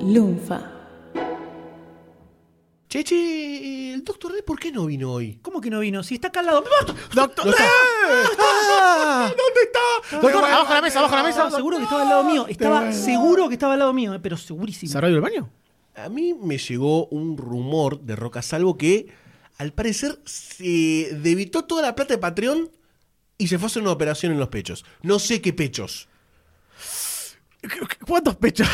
Lunfa. Cheche, el doctor D, ¿por qué no vino hoy? ¿Cómo que no vino? Si está acá al lado. Doctor, ¿Dónde está? Doctor, abajo de la mesa, abajo de la mesa. Estaba seguro que estaba al lado mío. Estaba seguro que estaba al lado mío, eh, pero segurísimo. ¿Se ido al baño? A mí me llegó un rumor de Roca Salvo que al parecer se debitó toda la plata de Patreon y se fue a hacer una operación en los pechos. No sé qué pechos. ¿Cuántos pechos?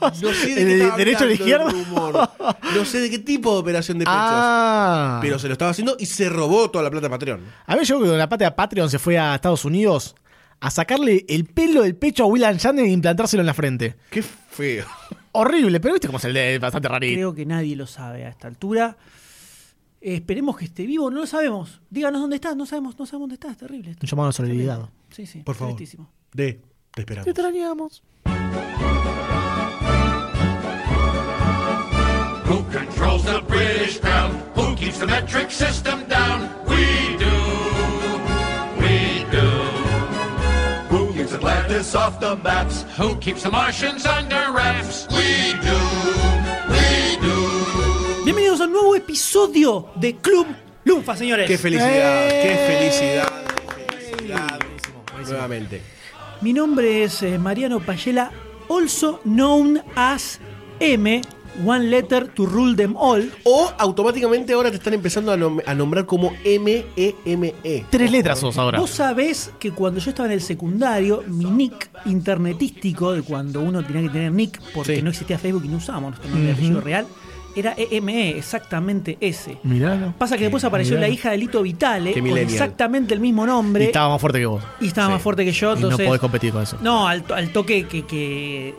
No sé de ¿El qué de- estaba derecho hablando el izquierda? No sé de qué tipo de operación de pechos. Ah. Pero se lo estaba haciendo y se robó toda la plata de Patreon. A mí me llegó que con la pata de Patreon se fue a Estados Unidos a sacarle el pelo del pecho a William Shatner e implantárselo en la frente. Qué feo. Horrible, pero viste cómo es el de bastante rarito. Creo que nadie lo sabe a esta altura. Eh, esperemos que esté vivo, no lo sabemos. Díganos dónde está, no sabemos, no sabemos dónde está, es terrible. esto. Un llamado a la solidaridad. Sí, sí, Por favor. De, te esperamos. Te extrañamos. Who controls the British crown? Who keeps the metric system down? We do. We do. Who keeps Atlantis off the maps? Who keeps the Martians under wraps? We do. We do. Bienvenidos a un nuevo episodio de Club Lunfa, señores. Qué felicidad, ¡Eh! qué felicidad, qué felicidad. Nuevamente. Mi nombre es eh, Mariano Payela, also known as M, one letter to rule them all. O automáticamente ahora te están empezando a, nom- a nombrar como M-E-M-E. Tres letras sos ahora. Vos sabés que cuando yo estaba en el secundario, mi nick internetístico, de cuando uno tenía que tener nick porque Sí. no existía Facebook y no usábamos nuestro nombre de apellido real, era EME, exactamente ese. Miralo. Pasa que después apareció mirá. la hija de Lito Vitale Qué con millennial. exactamente el mismo nombre Y estaba más fuerte que vos. y estaba Sí. más fuerte que yo. Y no Entonces, podés competir con eso. No, al, al toque que, que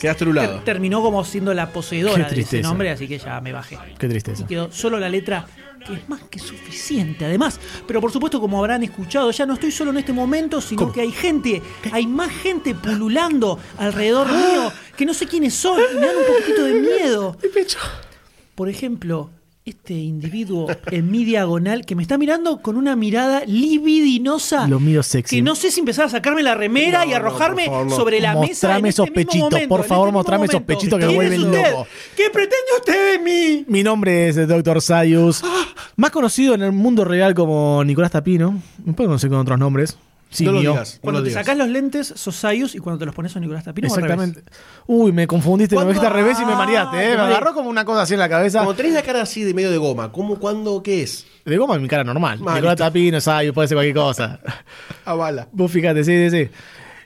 Quedaste ter- terminó como siendo la poseedora de ese nombre, así que ya me bajé. Qué tristeza. Y quedó solo la letra, que es más que suficiente además. Pero por supuesto, como habrán escuchado, ya no estoy solo en este momento, sino ¿Cómo? que hay gente, hay más gente pululando alrededor mío, que no sé quiénes son, y me dan un poquitito de miedo. Por ejemplo, este individuo en mi diagonal que me está mirando con una mirada libidinosa. Lo mío sexy. Que no sé si empezar a sacarme la remera No, y arrojarme favor, sobre la mesa. Mostrame en este esos mismo pechitos, momento, por favor, este mostrame esos momento. pechitos que me ¿Quién es vuelven loco. ¿Qué pretende usted de mí? Mi nombre es el Dr. Sayus. Más conocido en el mundo real como Nicolás Tapino. Me puede conocer con otros nombres. Sí, no lo Cuando lo te digas. sacás los lentes, sos Sayus y cuando te los pones sos Nicolás Tapino. o al Exactamente. revés. Uy, me confundiste, me dijiste al revés y me mareaste, ¿eh? Me agarró como una cosa así en la cabeza. Como tenés la cara así de medio de goma, ¿cómo, cuándo, qué es? De goma en mi cara normal. Nicolás. Tapino, Sayus, puede ser cualquier cosa. A bala. Vos fíjate, sí, sí, sí.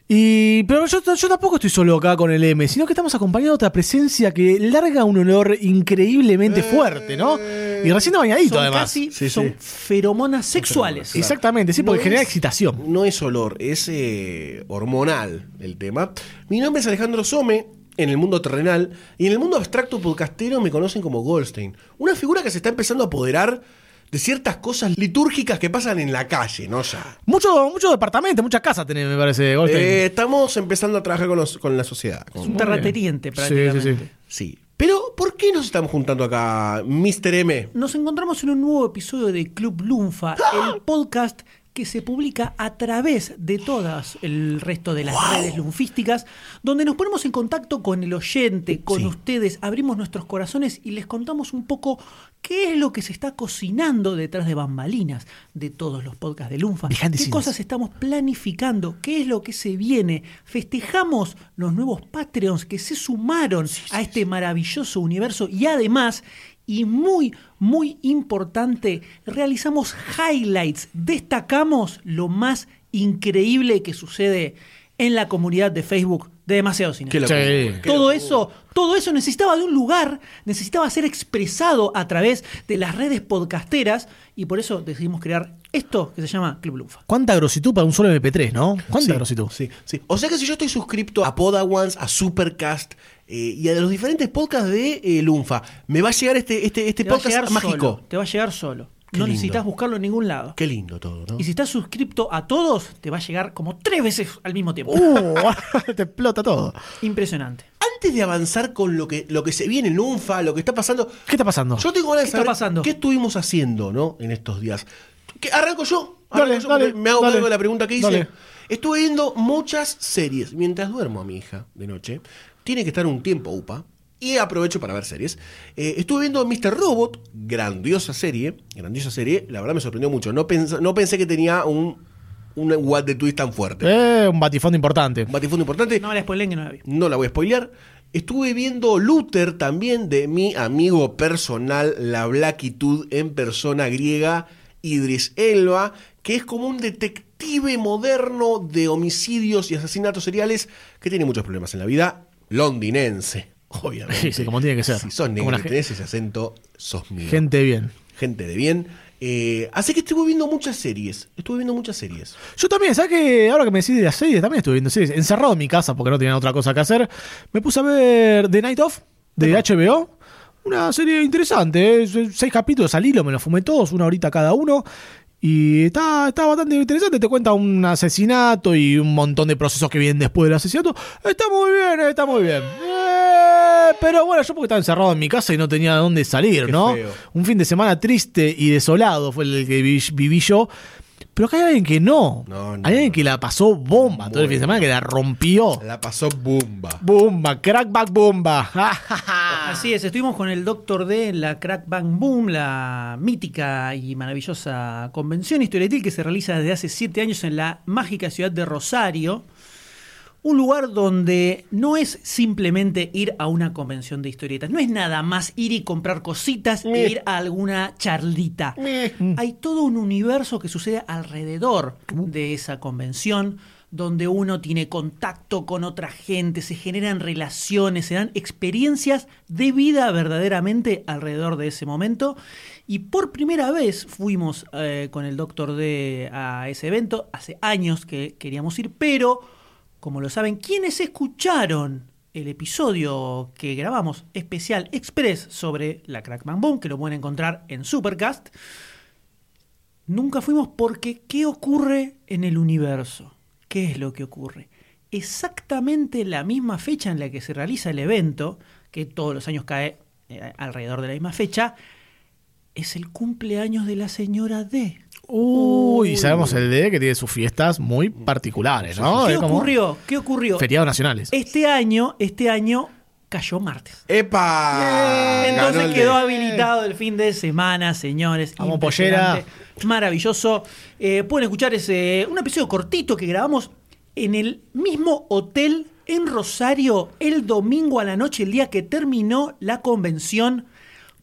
Y, pero yo, yo tampoco estoy solo acá con el M, sino que estamos acompañados de otra presencia que larga un olor increíblemente fuerte, ¿no? Y recién bañadito, Son además. casi Sí, son sí. feromonas sexuales. Exactamente, sí, porque No genera es- excitación. No es olor, es eh, hormonal el tema. Mi nombre es Alejandro Some, en el mundo terrenal, y en el mundo abstracto podcastero me conocen como Goldstein. Una figura que se está empezando a apoderar de ciertas cosas litúrgicas que pasan en la calle, ¿no? Ya. Mucho, mucho departamento, muchas casas tenés, me parece, Goldstein. Eh, estamos empezando a trabajar con, los- con la sociedad. Es un terrateniente Sí, prácticamente. sí, sí. Sí. Pero, ¿por qué nos estamos juntando acá, Mr. M? Nos encontramos en un nuevo episodio de Club Lunfa, el podcast que se publica a través de todas el resto de las redes lunfísticas, donde nos ponemos en contacto con el oyente, con Sí. ustedes, abrimos nuestros corazones y les contamos un poco qué es lo que se está cocinando detrás de bambalinas de todos los podcasts de Lunfa, Behind qué cosas estamos planificando, qué es lo que se viene, festejamos los nuevos Patreons que se sumaron a este maravilloso universo y además, y muy, muy importante, realizamos highlights, destacamos lo más increíble que sucede en la comunidad de Facebook de Demasiado Cine. Sí. qué Todo eso, todo eso necesitaba de un lugar, necesitaba ser expresado a través de las redes podcasteras y por eso decidimos crear esto que se llama Club Lunfa. Cuánta grositud para un solo MP3, ¿no? Cuánta Sí, grositud. Sí, sí. O sea que si yo estoy suscripto a Podawans, a Supercast eh, y a los diferentes podcasts de eh, Lunfa, me va a llegar este, este, este podcast llegar mágico. solo, te va a llegar solo. Qué no lindo. necesitas buscarlo en ningún lado. Qué lindo todo, ¿no? Y si estás suscripto a todos, te va a llegar como tres veces al mismo tiempo. Uh, te explota todo. Impresionante. Antes de avanzar con lo que, lo que se viene en Lunfa, lo que está pasando, ¿Qué está pasando? yo tengo ganas de ¿Qué está saber pasando? qué estuvimos haciendo, ¿no? En estos días. ¿Qué? Arranco yo. Arranco Dale, yo dale, me hago cargo de la pregunta que hice. Dale. Estuve viendo muchas series mientras duermo a mi hija de noche. Tiene que estar un tiempo UPA. Y aprovecho para ver series. Eh, estuve viendo Mr. Robot, grandiosa serie. Grandiosa serie. La verdad me sorprendió mucho. No, pens- no pensé que tenía un, un what de twist tan fuerte. Eh, un batifondo importante. Un batifondo importante. No me la spoilen que no la vi. No la voy a spoilear. Estuve viendo Luther también de mi amigo personal, la Blackitud en persona griega, Idris Elba, que es como un detective moderno de homicidios y asesinatos seriales que tiene muchos problemas en la vida, londinense, obviamente. Sí, sí, como tiene que ser. Si sos negro y tenés ese acento, sos mío. Gente bien. Gente de bien. Eh, así que estuve viendo muchas series. Estuve viendo muchas series. Yo también, ¿sabes qué? Ahora que me decís de las series, también estuve viendo series. Encerrado en mi casa porque no tenía otra cosa que hacer. Me puse a ver The Night Of de HBO. Una serie interesante, ¿eh? seis capítulos al hilo, me los fumé todos, una horita cada uno. Y está, está bastante interesante, te cuenta un asesinato y un montón de procesos que vienen después del asesinato. Está muy bien, está muy bien. Eh, pero bueno, yo porque estaba encerrado en mi casa y no tenía de dónde salir, Qué ¿no? feo. Un fin de semana triste y desolado fue el que vi- viví yo. Pero acá hay alguien que no. No, no, hay alguien no. que la pasó bomba todo el fin de semana, que la rompió. La pasó bomba. Bomba, crackback bomba. Así es, estuvimos con el Doctor D en la Crack Bang Boom, la mítica y maravillosa convención historietil que se realiza desde hace siete años en la mágica ciudad de Rosario. Un lugar donde no es simplemente ir a una convención de historietas, no es nada más ir y comprar cositas e ir a alguna charlita. Hay todo un universo que sucede alrededor de esa convención, donde uno tiene contacto con otra gente, se generan relaciones, se dan experiencias de vida verdaderamente alrededor de ese momento. Y por primera vez fuimos eh, con el Doctor D a ese evento, hace años que queríamos ir, pero como lo saben, quienes escucharon el episodio que grabamos especial express sobre la Crackman Boom, que lo pueden encontrar en Supercast, nunca fuimos porque ¿qué ocurre en el universo? ¿Qué es lo que ocurre? Exactamente la misma fecha en la que se realiza el evento, que todos los años cae eh, alrededor de la misma fecha, es el cumpleaños de la señora D. Uy, sabemos el D que tiene sus fiestas muy particulares, ¿no? ¿Qué Es como ocurrió? ¿Qué ocurrió? Feriados nacionales. Este año, este año cayó martes. ¡Epa! Entonces quedó habilitado el fin de semana, señores. Vamos, pollera. Maravilloso. Eh, pueden escuchar ese un episodio cortito que grabamos en el mismo hotel en Rosario el domingo a la noche, el día que terminó la convención.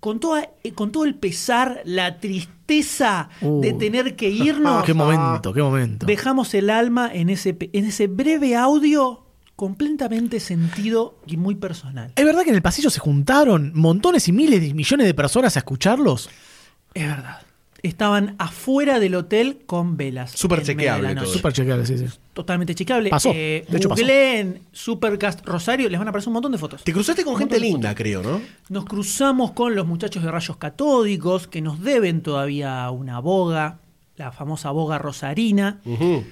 Con, toda, eh, con todo el pesar, la tristeza de tener que irnos. Qué momento, qué momento. Dejamos el alma en ese, en ese breve audio completamente sentido y muy personal. ¿Es verdad que en el pasillo se juntaron montones y miles de millones de personas a escucharlos? Es verdad. Estaban afuera del hotel con velas. Súper en chequeable todo. Súper chequeable, sí, sí. Totalmente chequeable. Pasó, Eh, de hecho pasó. googleen Supercast Rosario, les van a aparecer un montón de fotos. Te cruzaste con Un gente linda, creo, ¿no? Nos cruzamos con los muchachos de rayos catódicos que nos deben todavía una boga, la famosa boga rosarina. Ujú.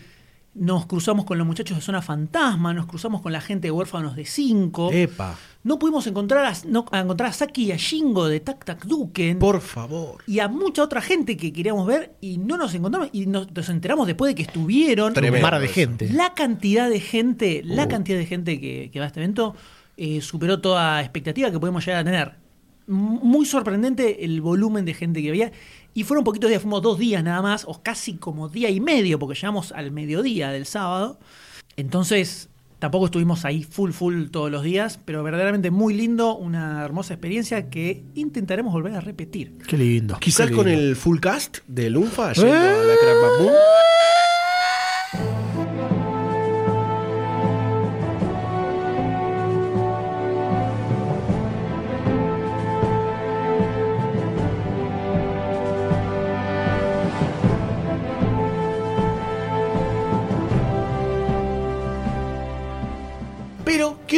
Nos cruzamos con los muchachos de Zona Fantasma, nos cruzamos con la gente de Huérfanos de 5. Epa. No pudimos encontrar a, no- a encontrar a Saki y a Shingo de Tac Tac Duken. Por favor. y a mucha otra gente que queríamos ver y no nos encontramos y nos, nos enteramos después de que estuvieron. Tremendo de gente. La cantidad de gente, Uh. la cantidad de gente que, que va a este evento eh, superó toda expectativa que podemos llegar a tener. M- Muy sorprendente el volumen de gente que había. Y fueron poquitos días, fuimos dos días nada más, o casi como día y medio, porque llegamos al mediodía del sábado. Entonces, tampoco estuvimos ahí full, full todos los días, pero verdaderamente muy lindo, una hermosa experiencia que intentaremos volver a repetir. Qué lindo. Quizás qué con el full cast de Lunfa yendo a la Crack Bang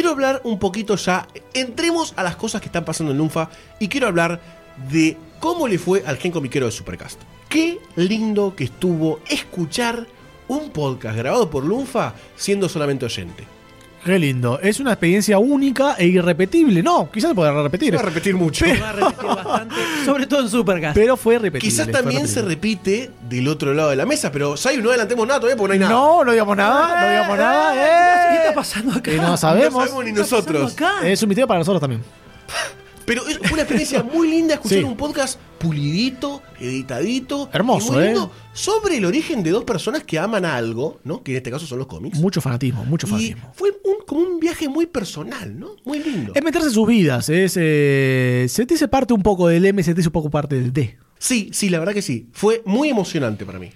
quiero hablar un poquito ya. Entremos a las cosas que están pasando en Lunfa y quiero hablar de cómo le fue al Gen Comiquero de Supercast. Qué lindo que estuvo escuchar un podcast grabado por Lunfa siendo solamente oyente. Qué lindo. Es una experiencia única e irrepetible. No, quizás se podrá repetir. Se va a repetir mucho. Se va a repetir bastante, sobre todo en Supercast. Pero fue repetible. Quizás también se repite del otro lado de la mesa, pero Sayu, no adelantemos nada todavía porque no hay nada. No, no digamos nada, no digamos nada. ¿Qué eh. está pasando acá? Y no No sabemos. sabemos ni ¿Qué nosotros. Es un misterio para nosotros también. Pero es una experiencia muy linda escuchar Sí. un podcast pulidito, editadito. Hermoso, ¿eh? Sobre el origen de dos personas que aman algo, ¿no? Que en este caso son los cómics. Mucho fanatismo, mucho y fanatismo. fue un- como un viaje muy personal, ¿no? Muy lindo. Es meterse en sus vidas, es eh, sentirse parte un poco del M, sentirse un poco parte del D. Sí, sí, la verdad que sí. Fue muy emocionante para mí.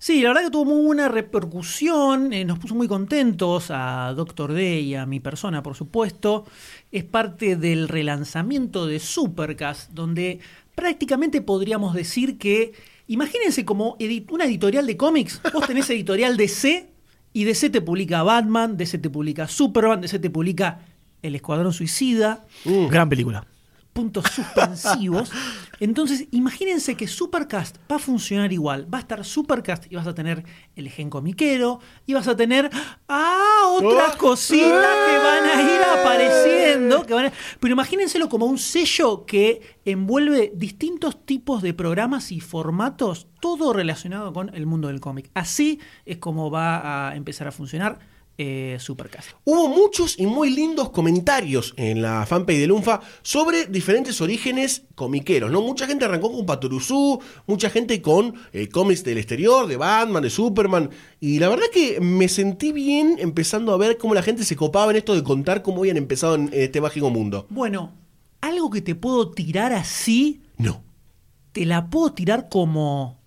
Sí, la verdad que tuvo muy buena repercusión, eh, nos puso muy contentos a Doctor D y a mi persona, por supuesto. Es parte del relanzamiento de Supercast, donde prácticamente podríamos decir que, imagínense como una editorial de cómics, vos tenés editorial DC y DC te publica Batman, DC te publica Superman, DC te publica El Escuadrón Suicida, Gran película. Puntos suspensivos. Entonces, imagínense que Supercast va a funcionar igual. Va a estar Supercast y vas a tener el gen comiquero y vas a tener ah, otras Oh. cositas que van a ir apareciendo. Que van a- Pero imagínenselo como un sello que envuelve distintos tipos de programas y formatos, todo relacionado con el mundo del cómic. Así es como va a empezar a funcionar eh, Supercast. Hubo muchos y muy lindos comentarios en la fanpage de Lunfa sobre diferentes orígenes comiqueros, ¿no? Mucha gente arrancó con Patoruzú, mucha gente con eh, cómics del exterior, de Batman, de Superman, y la verdad que me sentí bien empezando a ver cómo la gente se copaba en esto de contar cómo habían empezado en este mágico mundo. Bueno, algo que te puedo tirar así No. te la puedo tirar como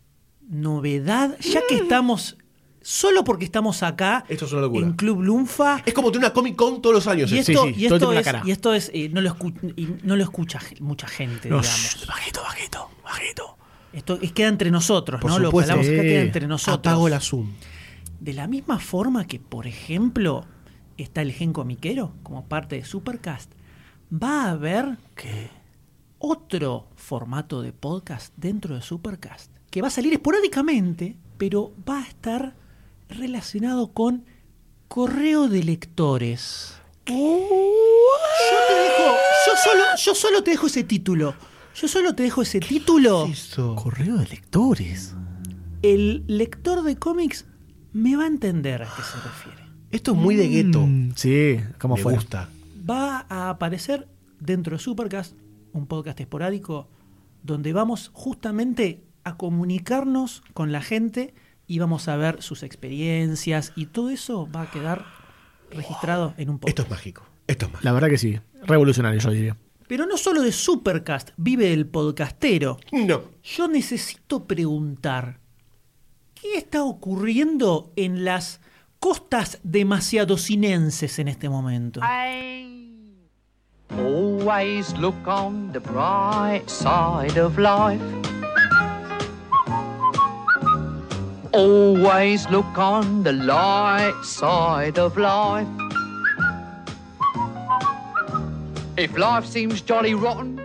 novedad, ya que estamos, solo porque estamos acá Esto es una locura. en Club Lunfa. Es como tener una Comic Con todos los años. Y. Sí, esto, sí, y todo esto tiene una es, cara. y esto es, eh, no, lo escu- y no lo escucha mucha gente, No, digamos. shh, bajito, bajito, bajito. Esto es, queda entre nosotros, Por ¿no? Lo que hablamos acá queda entre nosotros. Apago la Zoom. De la misma forma que, por ejemplo, está el gen comiquero como parte de Supercast, va a haber otro formato de podcast dentro de Supercast que va a salir esporádicamente, pero va a estar relacionado con correo de lectores. Yo te dejo, yo solo, yo solo te dejo ese título. Yo solo te dejo ese título. Eso. Correo de lectores. El lector de cómics me va a entender a qué se refiere. Esto es muy de gueto. Mm, sí, ¿cómo Me fue? gusta. va a aparecer dentro de Supercast, un podcast esporádico, donde vamos justamente a comunicarnos con la gente y vamos a ver sus experiencias y todo eso va a quedar registrado en un Esto podcast. es mágico. Esto es mágico. La verdad que sí. Revolucionario, yo diría. Pero no solo de Supercast vive el podcastero. No. Yo necesito preguntar, ¿qué está ocurriendo en las costas demasiado sinenses en este momento? Always look on the bright side of life. Always look on the light side of life. If life seems jolly rotten,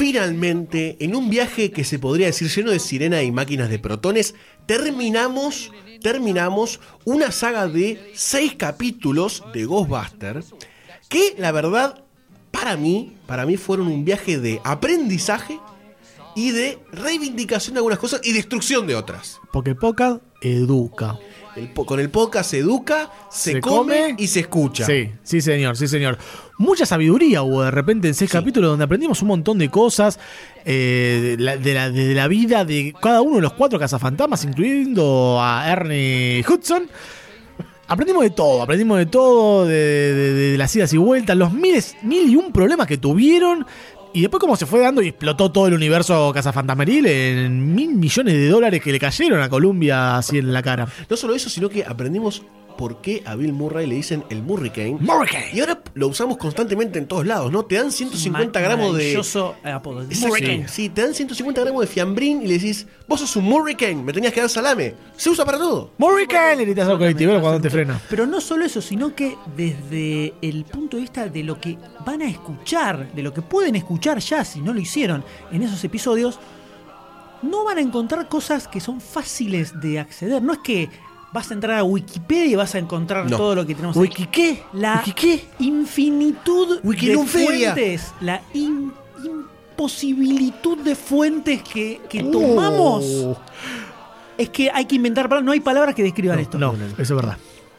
Finalmente, en un viaje que se podría decir lleno de sirena y máquinas de protones, terminamos, terminamos una saga de seis capítulos de Ghostbuster que la verdad, para mí, para mí fueron un viaje de aprendizaje y de reivindicación de algunas cosas y destrucción de otras. Porque Podcast educa. El po- con el podcast se educa, se, Se come, come y se escucha. Sí, sí, señor, sí, señor. Mucha sabiduría hubo de repente en seis capítulos donde aprendimos un montón de cosas eh, de, la, de la- de la vida de cada uno de los cuatro cazafantasmas, incluyendo a Ernie Hudson. Aprendimos de todo, aprendimos de todo, de, de- de las idas y vueltas, los miles, mil y un problemas que tuvieron. Y después cómo se fue dando y explotó todo el universo cazafantasmeril en mil millones de dólares que le cayeron a Columbia así en la cara. No solo eso, sino que aprendimos por qué a Bill Murray le dicen el Murricane. Murricane. Y ahora lo usamos constantemente en todos lados, ¿no? Te dan 150 Ma- gramos de. maravilloso apodo. Exacto. Hurricane. Sí, te dan 150 gramos de fiambrín y le decís, vos sos un Murricane, me tenías que dar salame. Se usa para todo. Murricane, le gritas al colectivero cuando te frena. Pero no solo eso, sino que desde el punto de vista de lo que van a escuchar, de lo que pueden escuchar ya, si no lo hicieron en esos episodios, no van a encontrar cosas que son fáciles de acceder. No es que vas a entrar a Wikipedia y vas a encontrar No. todo lo que tenemos. ¿Wiki qué? La ¿Wiki qué? infinitud de fuentes, la in- imposibilitud de fuentes que, que Oh. tomamos. Es que hay que inventar palabras, no hay palabras que describan esto. No, eso es verdad.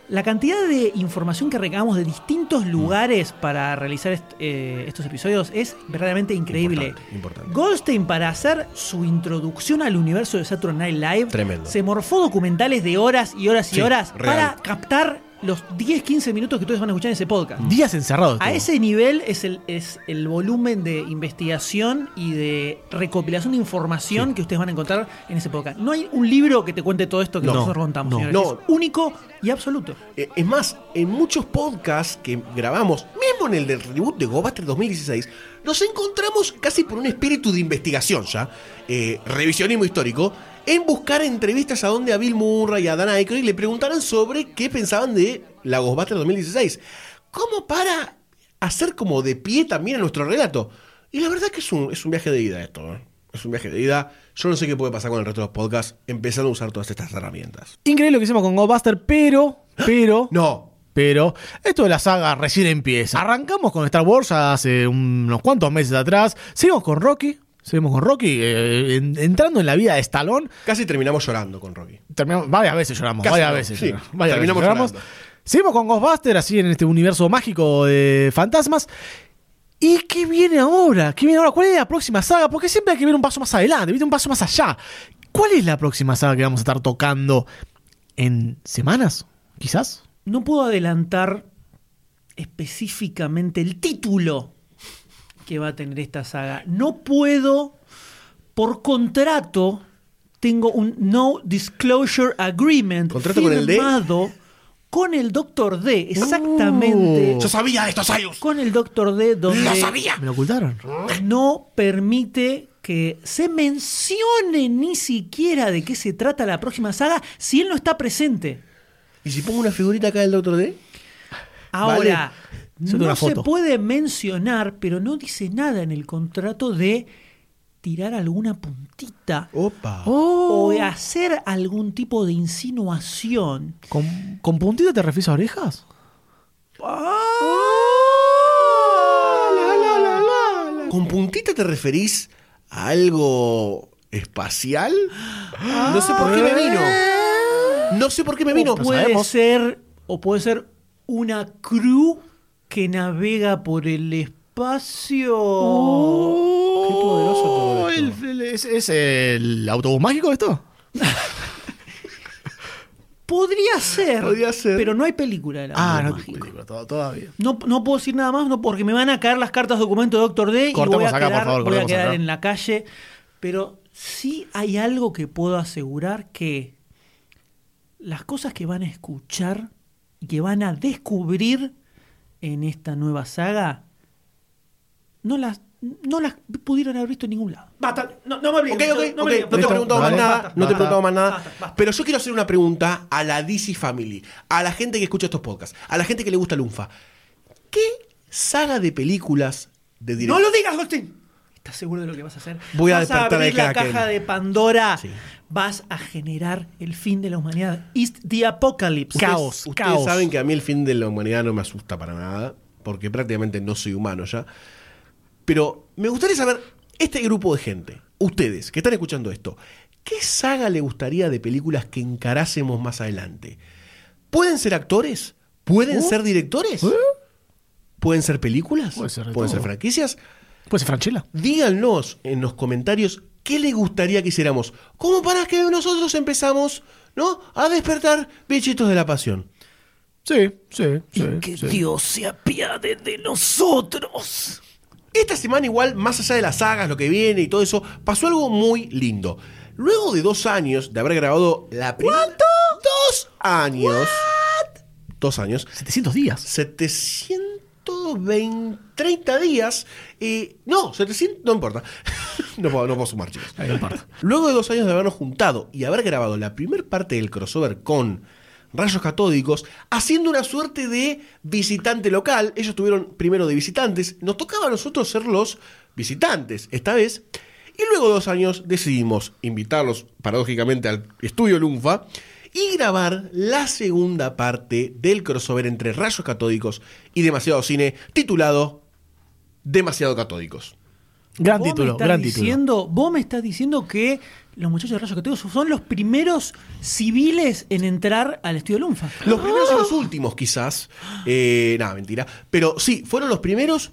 La cantidad de información que recabamos de distintos lugares para realizar est- eh, estos episodios es verdaderamente increíble. Importante, importante. Goldstein, para hacer su introducción al universo de Saturday Night Live, Tremendo. se morfó documentales de horas y horas y Sí, horas real. para captar los 10-15 minutos que ustedes van a escuchar en ese podcast. Días encerrados. A ese nivel es el, es el volumen de investigación y de recopilación de información que ustedes van a encontrar en ese podcast. No hay un libro que te cuente todo esto que No, nosotros contamos, no, señores. no. Es único y absoluto. Eh, Es más, en muchos podcasts que grabamos, mismo en el del reboot de GoBuster 2016, nos encontramos casi por un espíritu de investigación ya, eh, revisionismo histórico, en buscar entrevistas a donde a Bill Murray y a Dan Aykroyd le preguntaran sobre qué pensaban de la GoBuster 2016. Como para hacer como de pie también a nuestro relato. Y la verdad que es un, es un viaje de ida esto. ¿eh? Es un viaje de ida. Yo no sé qué puede pasar con el resto de los podcasts empezando a usar todas estas herramientas. Increíble lo que hicimos con Ghostbuster, pero, pero, No, pero, esto de la saga recién empieza. Arrancamos con Star Wars hace unos cuantos meses atrás. Seguimos con Rocky. Seguimos con Rocky. eh, en- entrando en la vida de Stallone. casi terminamos llorando con Rocky. Terminamos, varias veces lloramos, Casi varias no, veces. sí, lloramos, varias terminamos veces lloramos. llorando. Seguimos con Ghostbuster, así en este universo mágico de fantasmas. ¿Y qué viene ahora? ¿Qué viene ahora? ¿Cuál es la próxima saga? Porque siempre hay que ver un paso más adelante, ¿viste? Un paso más allá. ¿Cuál es la próxima saga que vamos a estar tocando en semanas? ¿Quizás? No puedo adelantar específicamente el título que va a tener esta saga. No puedo, por contrato, tengo un No Disclosure Agreement ¿Contrato con el D? firmado con el Doctor D, exactamente. Yo sabía estos años. Con el Doctor D, donde Lo sabía. ¿Me lo ocultaron? no permite que se mencione ni siquiera de qué se trata la próxima saga si él no está presente. ¿Y si pongo una figurita acá del Doctor D? Ahora, no se puede mencionar, pero no dice nada en el contrato de tirar alguna puntita Opa. o de hacer algún tipo de insinuación. ¿Con, ¿Con puntita te refieres a orejas? ¿Con puntita te referís a algo espacial? No sé por qué me vino. No sé por qué me vino. o puede ser o puede ser una crew que navega por el espacio. Qué poderoso todo esto. El- el- ¿Es, es el autobús mágico esto? Podría ser, Podría ser. pero no hay película de la Ah, no, Mágico. película, to- todavía. No, no puedo decir nada más no, porque me van a caer las cartas documento de Doctor D y voy a acá, por quedar, favor, voy a quedar acá. en la calle. Pero sí hay algo que puedo asegurar que las cosas que van a escuchar y que van a descubrir en esta nueva saga no las, no las pudieron haber visto en ningún lado. Basta, no, no me Ok, obligues, ok, ok. No me te he preguntado más nada. Basta, No te he basta. preguntado más nada. Basta, basta. Pero yo quiero hacer una pregunta a la DC Family, a la gente que escucha estos podcasts, a la gente que le gusta Lunfa. ¿Qué saga de películas de No director? lo digas, Agustín. ¿Estás seguro de lo que vas a hacer? Voy a vas a abrir la Kraken. caja de Pandora. Sí. Vas a generar el fin de la humanidad. It's the apocalypse. Ustedes- Caos, Ustedes caos. saben que a mí el fin de la humanidad no me asusta para nada, porque prácticamente no soy humano ya. Pero me gustaría saber, este grupo de gente, ustedes que están escuchando esto, ¿qué saga le gustaría de películas que encarásemos más adelante? ¿Pueden ser actores? ¿Pueden ser directores? ¿Pueden ser películas? Puede ser de ¿Pueden ser franquicias? Puede ser Franchella. Díganos en los comentarios qué les gustaría que hiciéramos. Como para que nosotros empezamos, ¿no? A despertar bichitos de la pasión. Sí, sí, sí. Que sí. Dios se apiade de nosotros. Esta semana igual, más allá de las sagas, lo que viene y todo eso, pasó algo muy lindo. Luego de dos años de haber grabado la primera... ¿Cuánto? Dos años. Dos años. 700 días. 720... 30 días. eh, no, 700... No importa. no, puedo, no puedo sumar, chicos. No importa. Luego de dos años de habernos juntado y haber grabado la primera parte del crossover con Rayos Catódicos, haciendo una suerte de visitante local, ellos tuvieron primero de visitantes, nos tocaba a nosotros ser los visitantes esta vez, y luego de dos años decidimos invitarlos paradójicamente al estudio Lunfa y grabar la segunda parte del crossover entre Rayos Catódicos y Demasiado Cine, titulado Demasiado Catódicos. Gran Vos me título, estás gran título. diciendo, Vos me estás diciendo que los muchachos de Rayos Católicos son los primeros civiles en entrar al estudio Lunfa. Los primeros y los últimos, quizás. Eh, nada, mentira. Pero sí, fueron los primeros.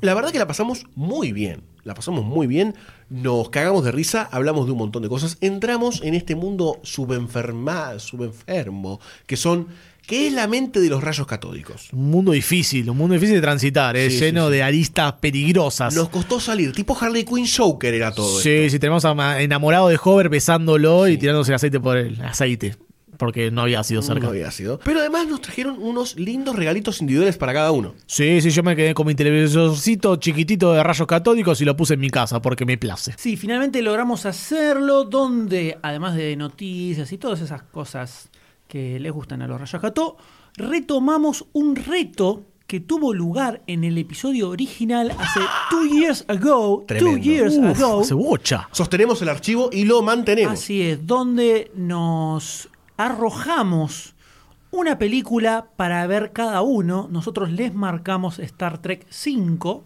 La verdad que la pasamos muy bien. La pasamos muy bien. Nos cagamos de risa, hablamos de un montón de cosas. Entramos en este mundo subenferma, subenfermo, que son. que es la mente de los rayos catódicos. Un mundo difícil, un mundo difícil de transitar, eh, Sí, lleno sí. de aristas peligrosas. Nos costó salir, tipo Harley Quinn Joker era todo. sí, esto. sí, tenemos a enamorado de Hover besándolo y tirándose el aceite por el aceite. Porque no había sido cerca. No había sido. Pero además nos trajeron unos lindos regalitos individuales para cada uno. Sí, sí, yo me quedé con mi televisorcito chiquitito de rayos catódicos y lo puse en mi casa porque me place. Sí, finalmente logramos hacerlo donde, además de noticias y todas esas cosas que les gustan a los Rayos Cató, retomamos un reto que tuvo lugar en el episodio original hace two years ago. Tremendo. Two years Uf, ago. hace bocha. Sostenemos el archivo y lo mantenemos. Así es, donde nos arrojamos una película para ver cada uno. Nosotros les marcamos Star Trek 5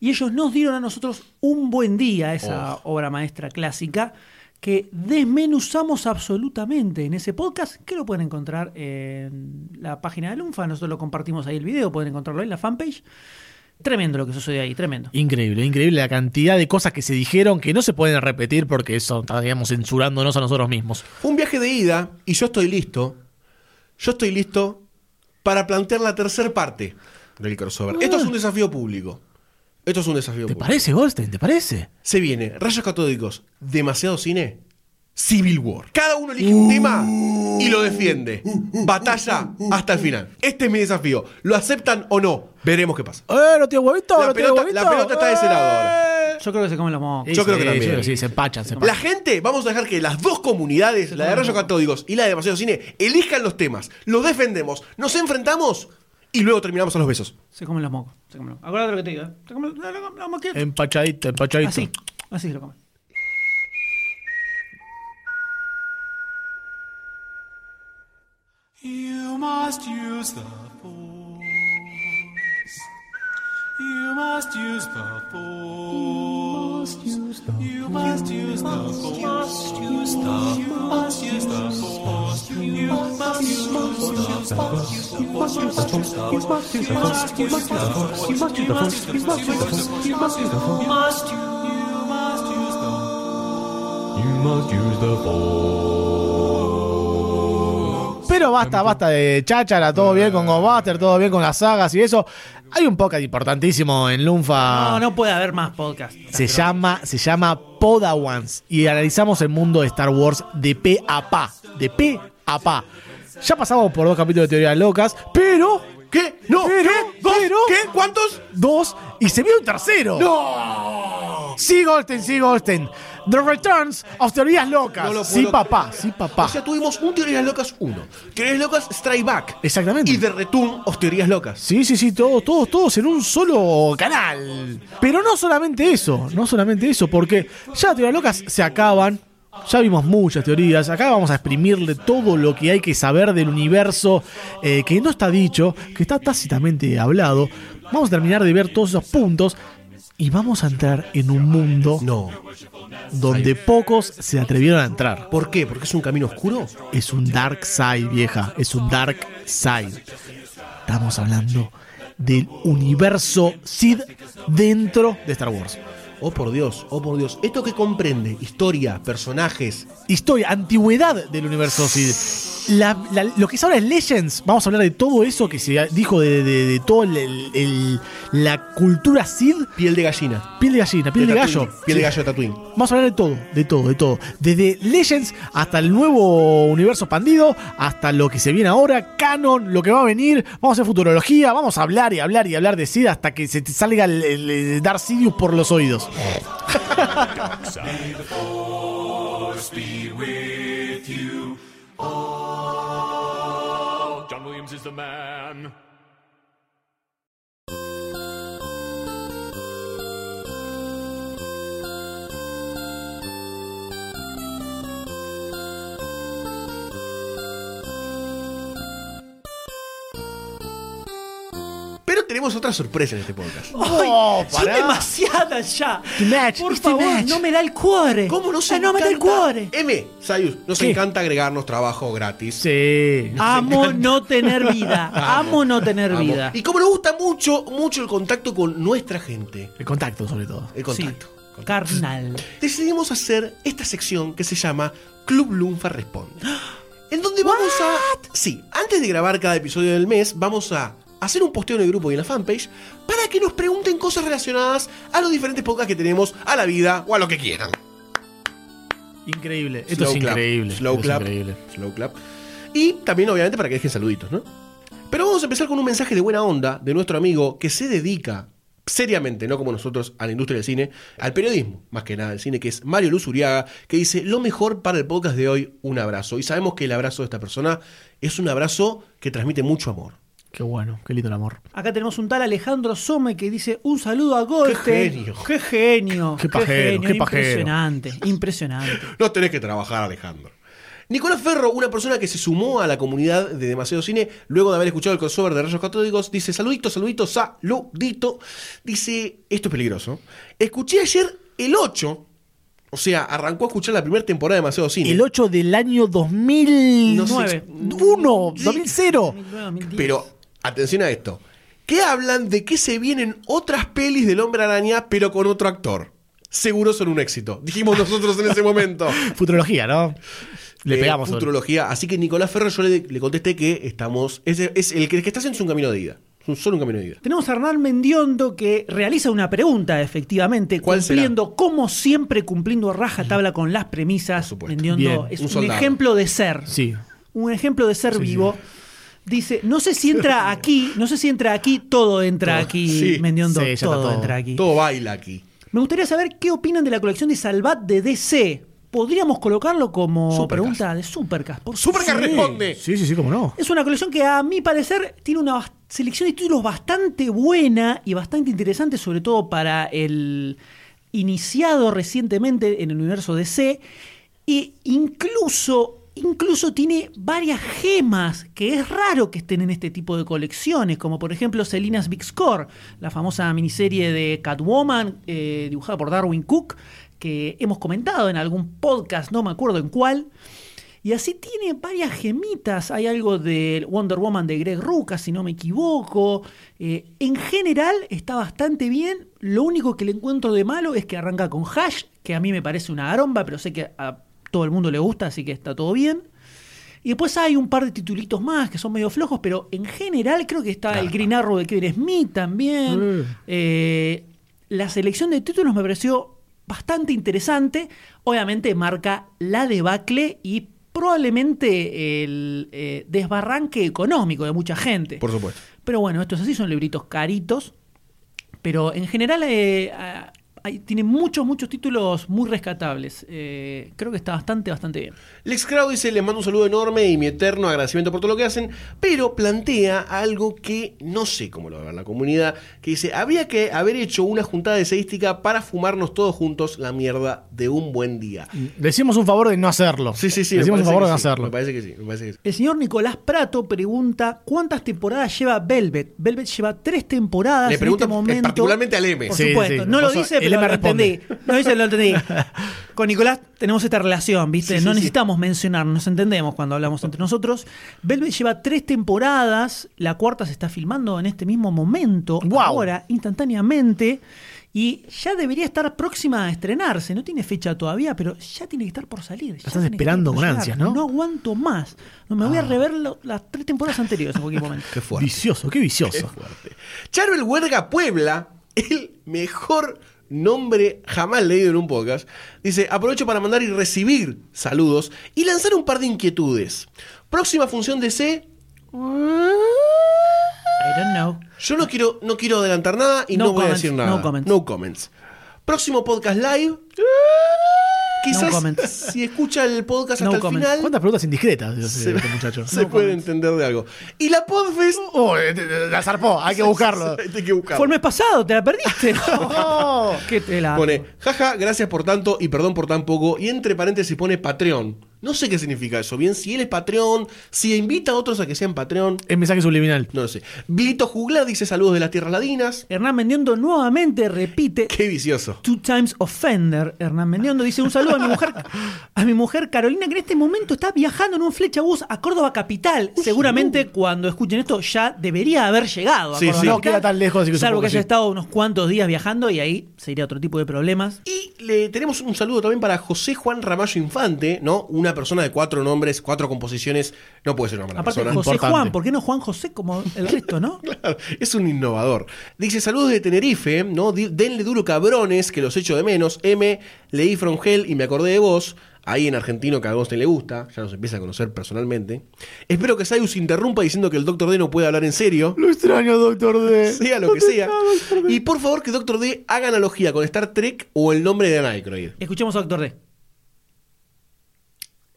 y ellos nos dieron a nosotros un buen día, esa obra maestra clásica, que desmenuzamos absolutamente en ese podcast, que lo pueden encontrar en la página de Lunfa. Nosotros lo compartimos ahí el video, pueden encontrarlo en la fanpage. Tremendo lo que sucede ahí, tremendo. Increíble, increíble la cantidad de cosas que se dijeron que no se pueden repetir porque eso estaríamos censurándonos a nosotros mismos. Fue un viaje de ida y yo estoy listo. Yo estoy listo para plantear la tercera parte del crossover. Esto es un desafío público. Esto es un desafío ¿Te público. parece, Goldstein? ¿Te parece? Se viene Rayos Catódicos, demasiado cine, Civil War. Cada uno elige un tema y lo defiende. Batalla hasta el final. Este es mi desafío. ¿Lo aceptan o no? Veremos qué pasa. ¡Eh, no tiene huevito! La no pelota- huevito! la pelota está de ese lado ahora. Yo creo que se comen los mocos. Yo creo que Sí, también. yo- Sí, se empachan, se empachan. La gente, vamos a dejar que las dos comunidades, la de Rayos Catódicos y la de Demasiado Cine, elijan los temas, los defendemos, nos enfrentamos y luego terminamos a los besos. Se comen los mocos. Se comen los... Acuérdate lo que te digo. ¿eh? Se comen los, los- los moquitos. Empachadito, empachadito. Así, así se lo comen. Must use the force. You must use the force. You must use the force. You must use the force. You must use the force. You must use the force. You must use the force. You must use the force. You must use the force. You must use the force. You must use the force. You must use the force. Pero basta, basta de cháchara, todo bien con Ghostbuster, todo bien con las sagas y eso. Hay un podcast importantísimo en Lunfa. No, no puede haber más podcast. Se llama, se llama Podawans y analizamos el mundo de Star Wars de pe a pa, de pe a pa. Ya pasamos por dos capítulos de teorías locas, pero ¿Qué? No, Pero, ¿qué? ¿Dos? pero- ¿Qué? ¿Cuántos? dos y se viene un tercero. ¡No! Sí, Golden, sí, Golden. The Returns of Teorías Locas. No lo sí, papá, sí, papá. O sea, tuvimos un Teorías Locas 1, Teorías Locas Strike Back Exactamente. y The Return of Teorías Locas. Sí, sí, sí, todos, todos, todos en un solo canal. Pero no solamente eso, no solamente eso, porque ya las teorías locas se acaban. Ya vimos muchas teorías. Acá vamos a exprimirle todo lo que hay que saber del universo eh, que no está dicho, que está tácitamente hablado. Vamos a terminar de ver todos esos puntos y vamos a entrar en un mundo No. donde pocos se atrevieron a entrar. ¿Por qué? ¿Porque es un camino oscuro? Es un dark side, vieja. Es un dark side. Estamos hablando del universo Sid dentro de Star Wars. Oh por Dios, oh por Dios. ¿Esto que comprende? Historia, personajes. Historia, antigüedad del universo Sid. La- la- lo que es ahora es Legends. Vamos a hablar de todo eso que se dijo de, de, de toda la cultura Sid. Piel de gallina. Piel de gallina, piel de, gallo. Piel de gallo de Tatooine. Vamos a hablar de todo, de todo, de todo. Desde Legends hasta el nuevo universo expandido, hasta lo que se viene ahora, canon, lo que va a venir. Vamos a hacer futurología, vamos a hablar y hablar y hablar de Sid hasta que se te salga el, el- el Darth Sidious por los oídos. John Williams is the man. Tenemos otra sorpresa en este podcast. Ay, son demasiadas ya. Much, Por favor, no me da el cuore. ¿Cómo nos Ah, no me da el cuore. M, Sayus, nos ¿Qué? encanta agregarnos trabajo gratis. Sí. Amo no tener vida. Amo no tener Amo. vida. Y como nos gusta mucho, mucho el contacto con nuestra gente. El contacto, sobre todo. El contacto. Sí, carnal. Decidimos hacer esta sección que se llama Club Lunfa Responde. En donde vamos a. Sí, antes de grabar cada episodio del mes, vamos a hacer un posteo en el grupo y en la fanpage para que nos pregunten cosas relacionadas a los diferentes podcasts que tenemos, a la vida o a lo que quieran. Increíble. Esto Slow es clap, increíble. Slow Esto es clap. increíble. Slow clap. Y también, obviamente, para que dejen saluditos, ¿no? Pero vamos a empezar con un mensaje de buena onda de nuestro amigo que se dedica seriamente, no como nosotros, a la industria del cine, al periodismo, más que nada al cine, que es Mario Luz Uriaga, que dice, lo mejor para el podcast de hoy, un abrazo. Y sabemos que el abrazo de esta persona es un abrazo que transmite mucho amor. Qué bueno, qué lindo el amor. Acá tenemos un tal Alejandro Some que dice un saludo a Goldstein. genio. Qué genio. Qué pajero, genio, qué pajero. Impresionante, impresionante. No tenés que trabajar, Alejandro. Nicolás Ferro, una persona que se sumó a la comunidad de Demasiado Cine luego de haber escuchado el crossover de Rayos Catódicos, dice: Saludito, saludito, saludito. Dice: Esto es peligroso. Escuché ayer el 8, o sea, arrancó a escuchar la primera temporada de Demasiado Cine. El 8 del año 2001, No sé, 2000. 2009, Pero, atención a esto: que hablan de que se vienen otras pelis del Hombre Araña, pero con otro actor. Seguro son un éxito. Dijimos nosotros en ese momento. Futurología, ¿no? Le Eh, pegamos. sobre- futurología. Así que Nicolás Ferro yo le, le contesté que estamos. Es, es el, que, el que está haciendo es un camino de ida. Es un- solo un camino de ida. Tenemos a Hernán Mendiondo que realiza una pregunta, efectivamente, ¿Cuál será? cumpliendo, como siempre, cumpliendo a raja tabla con las premisas. Mendiondo Bien, es un ejemplo de ser. Sí. Un ejemplo de ser vivo. Dice, no sé si entra aquí, no sé si entra aquí, todo entra Todo. aquí, Sí. Mendiondo, Sí, todo, todo. entra aquí. Todo baila aquí. Me gustaría saber qué opinan de la colección de Salvat de DC. Podríamos colocarlo como Supercast. pregunta de Supercast. Por Supercast responde. Sí, sí, sí, cómo no. Es una colección que a mi parecer tiene una selección de títulos bastante buena y bastante interesante, sobre todo para el iniciado recientemente en el universo DC. E incluso, incluso tiene varias gemas que es raro que estén en este tipo de colecciones, como por ejemplo Selinas Big Score, la famosa miniserie de Catwoman eh, dibujada por Darwin Cook, que hemos comentado en algún podcast, no me acuerdo en cuál. Y así tiene varias gemitas. Hay algo de Wonder Woman de Greg Rucka, si no me equivoco. Eh, en general está bastante bien. Lo único que le encuentro de malo es que arranca con hash, que a mí me parece una aromba, pero sé que todo el mundo le gusta, así que está todo bien. Y después hay un par de titulitos más que son medio flojos, pero en general creo que está el Green Arrow de Kevin Smith también. Eh, la selección de títulos me pareció bastante interesante. Obviamente marca la debacle y probablemente el eh, desbarranque económico de mucha gente. Por supuesto. Pero bueno, estos así son libritos caritos. Pero en general eh, hay- tiene muchos, muchos títulos muy rescatables. Eh, creo que está bastante, bastante bien. Lex Crow dice: Les mando un saludo enorme y mi eterno agradecimiento por todo lo que hacen. Pero plantea algo que no sé cómo lo va a ver la comunidad. Que dice: Habría que haber hecho una juntada de estadística para fumarnos todos juntos la mierda de un buen día. Decimos un favor de no hacerlo. Sí, sí, sí. Decimos un favor de no sí, hacerlo. Me parece que sí. Me parece que sí. El señor Nicolás Prato pregunta cuántas temporadas lleva Velvet. Velvet lleva tres temporadas. Le en pregunta este momento. particularmente al M. Por Sí, supuesto. sí. No lo dice, el pero M lo responde. entendí. No dice, lo entendí. Con Nicolás tenemos esta relación, ¿viste? Sí, sí, no sí. necesitamos mencionar, nos entendemos cuando hablamos entre nosotros. Velvet lleva tres temporadas. La cuarta se está filmando en este mismo momento. Guau. Ahora, instantáneamente. Y ya debería estar próxima a estrenarse. No tiene fecha todavía, pero ya tiene que estar por salir. Ya estás esperando con ansias, ¿no? No aguanto más. No, me voy a rever lo- las tres temporadas anteriores en cualquier momento. Qué fuerte. Vicioso, qué vicioso. Charbel Huerga Puebla, el mejor nombre jamás leído en un podcast, dice, aprovecho para mandar y recibir saludos y lanzar un par de inquietudes. Próxima función de C, I don't know. yo no quiero, no quiero adelantar nada y no, No voy a decir nada. no comments. No comments. Próximo podcast live. Quizás si escucha el podcast No hasta el final, ¿Cuántas preguntas indiscretas se, este muchacho? se puede entender de algo. Y la Podfest, Oh, eh, eh, la zarpó, hay que buscarlo. hay que buscarlo. Fue el mes pasado, te la perdiste. Qué tela. Pone, jaja, gracias por tanto y perdón por tan poco. Y entre paréntesis pone Patreon. No sé qué significa eso. Bien, si él es Patreon, si invita a otros a que sean Patreon, Es mensaje subliminal. no lo sé. Blito Juglar dice saludos de las tierras ladinas. Hernán Mendiondo nuevamente repite Qué vicioso. Two times offender. Hernán Mendiondo dice un saludo a mi mujer, a mi mujer Carolina, que en este momento está viajando en un flechebús a Córdoba Capital. Seguramente cuando escuchen esto ya debería haber llegado a Sí, Córdoba sí. No Capital, queda tan lejos, que Salvo que que haya sí. estado unos cuantos días viajando y ahí sería otro tipo de problemas. Y le tenemos un saludo también para José Juan Ramallo Infante, ¿no? Una persona de cuatro nombres, cuatro composiciones. No puede ser una mala Aparte, persona. José Importante. Juan, ¿por qué no Juan José como el resto, no? Claro, es un innovador. Dice saludos de Tenerife, ¿no? Denle duro cabrones, que los echo de menos. M, leí From Hell y me acordé de vos. Ahí en argentino que a Agustín le gusta, ya nos empieza a conocer personalmente. Espero que Sayus interrumpa diciendo que el Doctor D no puede hablar en serio. Lo extraño, Doctor D. Sea lo que sea. Y por favor que Doctor D haga analogía con Star Trek o el nombre de Aykroyd. Escuchemos a Doctor D.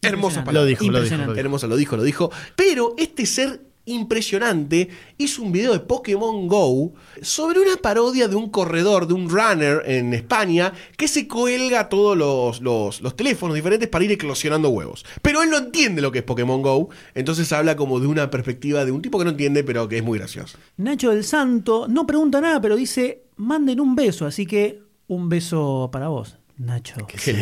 Hermosa palabra. Lo dijo, lo dijo, Impresionante. lo dijo. Hermosa, lo dijo, lo dijo. Pero este ser impresionante hizo un video de Pokémon Go sobre una parodia de un corredor, de un runner en España, que se cuelga todos los, los, los teléfonos diferentes para ir eclosionando huevos. Pero él no entiende lo que es Pokémon Go, entonces habla como de una perspectiva de un tipo que no entiende, pero que es muy gracioso. Nacho del Santo no pregunta nada, pero dice, manden un beso, así que un beso para vos, Nacho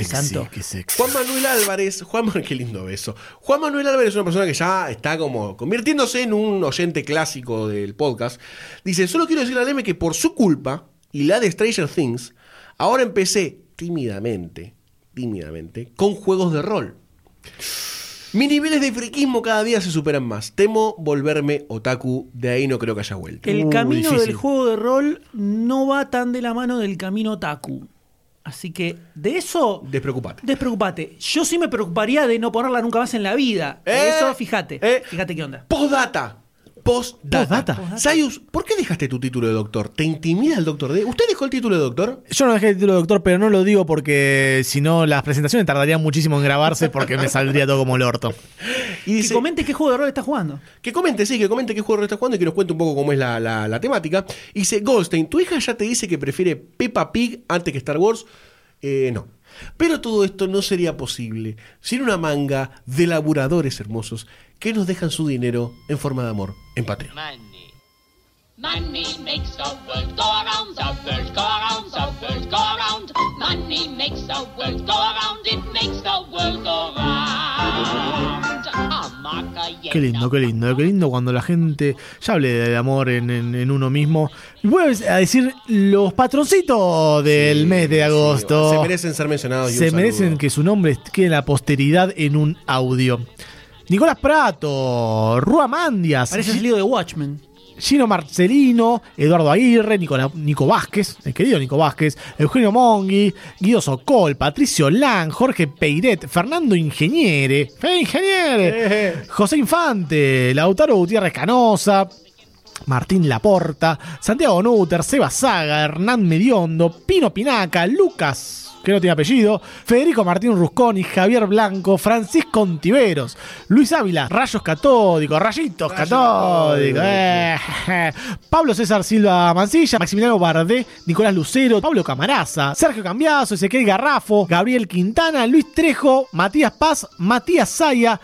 Santo. qué sexy. Juan Manuel Álvarez, Juan Manuel, qué lindo beso. Juan Manuel Álvarez es una persona que ya está como convirtiéndose en un oyente clásico del podcast. Dice, solo quiero decirle a Leme que por su culpa y la de Stranger Things, ahora empecé tímidamente, tímidamente, con juegos de rol. Mis niveles de friquismo cada día se superan más. Temo volverme otaku, de ahí no creo que haya vuelto. El Uh, camino difícil. del juego de rol no va tan de la mano del camino Taku. Así que de eso, Despreocupate. despreocupate. Yo sí me preocuparía de no ponerla nunca más en la vida. Eh, eso, fíjate. eh. Fíjate qué onda. Postdata. Postdata. Postdata. Sayus, ¿por qué dejaste tu título de doctor? ¿Te intimida el doctor D? ¿Usted dejó el título de doctor? Yo no dejé el título de doctor, pero no lo digo porque si no las presentaciones tardarían muchísimo en grabarse porque me saldría todo como el orto. Y Que dice, comente qué juego de rol está jugando. que comente, sí, que comente qué juego está jugando y que nos cuente un poco cómo es la, la- la temática. Y dice, Goldstein, ¿tu hija ya te dice que prefiere Peppa Pig antes que Star Wars? Eh, no. Pero todo esto no sería posible sin una manga de laburadores hermosos que nos dejan su dinero en forma de amor en Patreon. Money. Money makes the world go around, the world go around, the world go around. Money makes the world go around, it makes the world go round. A marca y Qué lindo, qué lindo, qué lindo cuando la gente ya hable de amor en, en- en uno mismo. Y voy a decir los patroncitos del mes de agosto. Se merecen ser mencionados. y Se merecen que su nombre quede en la posteridad en un audio. Nicolás Prato, Rua Mandias, Parece salido de Watchmen. Gino Marcelino, Eduardo Aguirre, Nicola- Nico Vázquez, el querido Nico Vázquez, Eugenio Mongui, Guido Socol, Patricio Lang, Jorge Peiret, Fernando Ingeniere, ¡Fe Ingeniere! José Infante, Lautaro Gutiérrez Canosa, Martín Laporta, Santiago Núter, Seba Saga, Hernán Mediondo, Pino Pinaca, Lucas, que no tiene apellido, Federico Martín Rusconi, Javier Blanco, Francisco Ontiveros, Luis Ávila, Rayos Catódicos, Rayitos Catódicos, eh, Pablo César Silva Mancilla, Maximiliano Bardé, Nicolás Lucero, Pablo Camaraza, Sergio Cambiazo, Ezequiel Garrafo, Gabriel Quintana, Luis Trejo, Matías Paz, Matías Saya,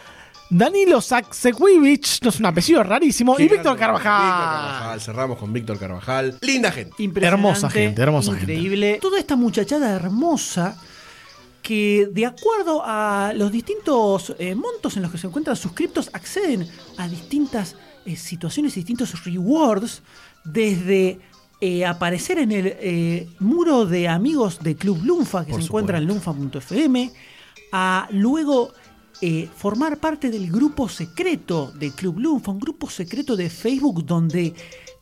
Danilo Saksewicz, no es un apellido rarísimo, Qué y Víctor. Carvajal. Víctor Carvajal. Cerramos con Víctor Carvajal. Linda gente. Impresionante, Hermosa gente, hermosa gente. increíble. Toda esta muchachada hermosa que de acuerdo a los distintos eh, montos en los que se encuentran suscriptos acceden a distintas eh, situaciones y distintos rewards desde eh, aparecer en el eh, muro de amigos de Club Lunfa que Por se encuentra en lunfa.fm a luego eh, formar parte del grupo secreto de Club Lunfa, un grupo secreto de Facebook donde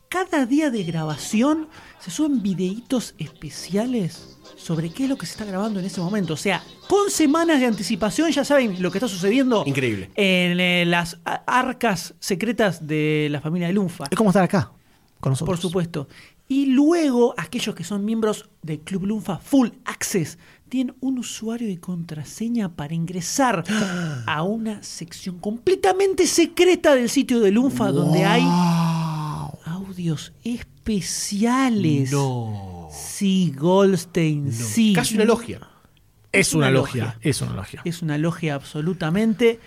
cada día de grabación se suben videitos especiales sobre qué es lo que se está grabando en ese momento. O sea, con semanas de anticipación ya saben lo que está sucediendo Increíble. en eh, las arcas secretas de la familia de Lunfa. Es como estar acá con nosotros. Por supuesto. Y luego, aquellos que son miembros del Club Lunfa Full Access tienen un usuario y contraseña para ingresar a una sección completamente secreta del sitio de Lunfa donde hay audios especiales. No. Sí, Goldstein, sí. Casi una logia. Es una logia, es una logia. Es una logia absolutamente.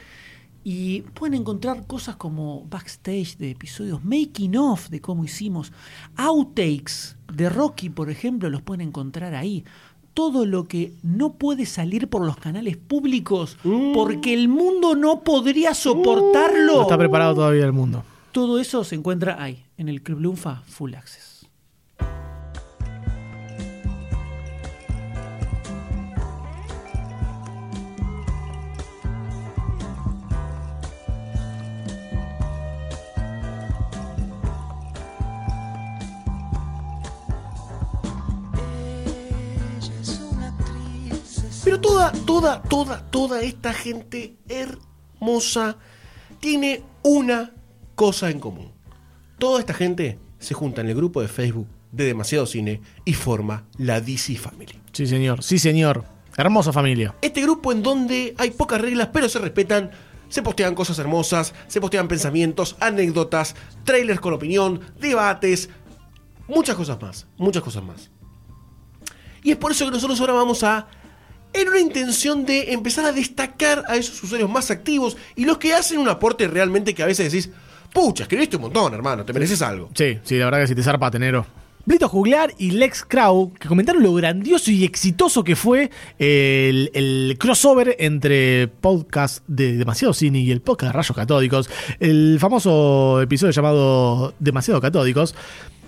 Y pueden encontrar cosas como backstage de episodios, making of de cómo hicimos, outtakes de Rocky, por ejemplo, los pueden encontrar ahí. Todo lo que no puede salir por los canales públicos porque el mundo no podría soportarlo. No está preparado todavía el mundo. Todo eso se encuentra ahí, en el Club Lunfa Full Access. Toda, toda, toda, toda esta gente hermosa tiene una cosa en común. Toda esta gente se junta en el grupo de Facebook de Demasiado Cine y forma la DC Family. Sí, señor, sí, señor. Hermosa familia. Este grupo en donde hay pocas reglas pero se respetan, se postean cosas hermosas, se postean pensamientos, anécdotas, trailers con opinión, debates, muchas cosas más, muchas cosas más. Y es por eso que nosotros ahora vamos a, en una intención de empezar a destacar a esos usuarios más activos y los que hacen un aporte realmente que a veces decís, pucha, escribiste un montón, hermano, te mereces algo. Sí, sí, la verdad que si te zarpa, tenero. Blito Juglar y Lex Crow, que comentaron lo grandioso y exitoso que fue el, el crossover entre podcast de Demasiado Cine y el podcast de Rayos Catódicos, el famoso episodio llamado Demasiado Catódicos.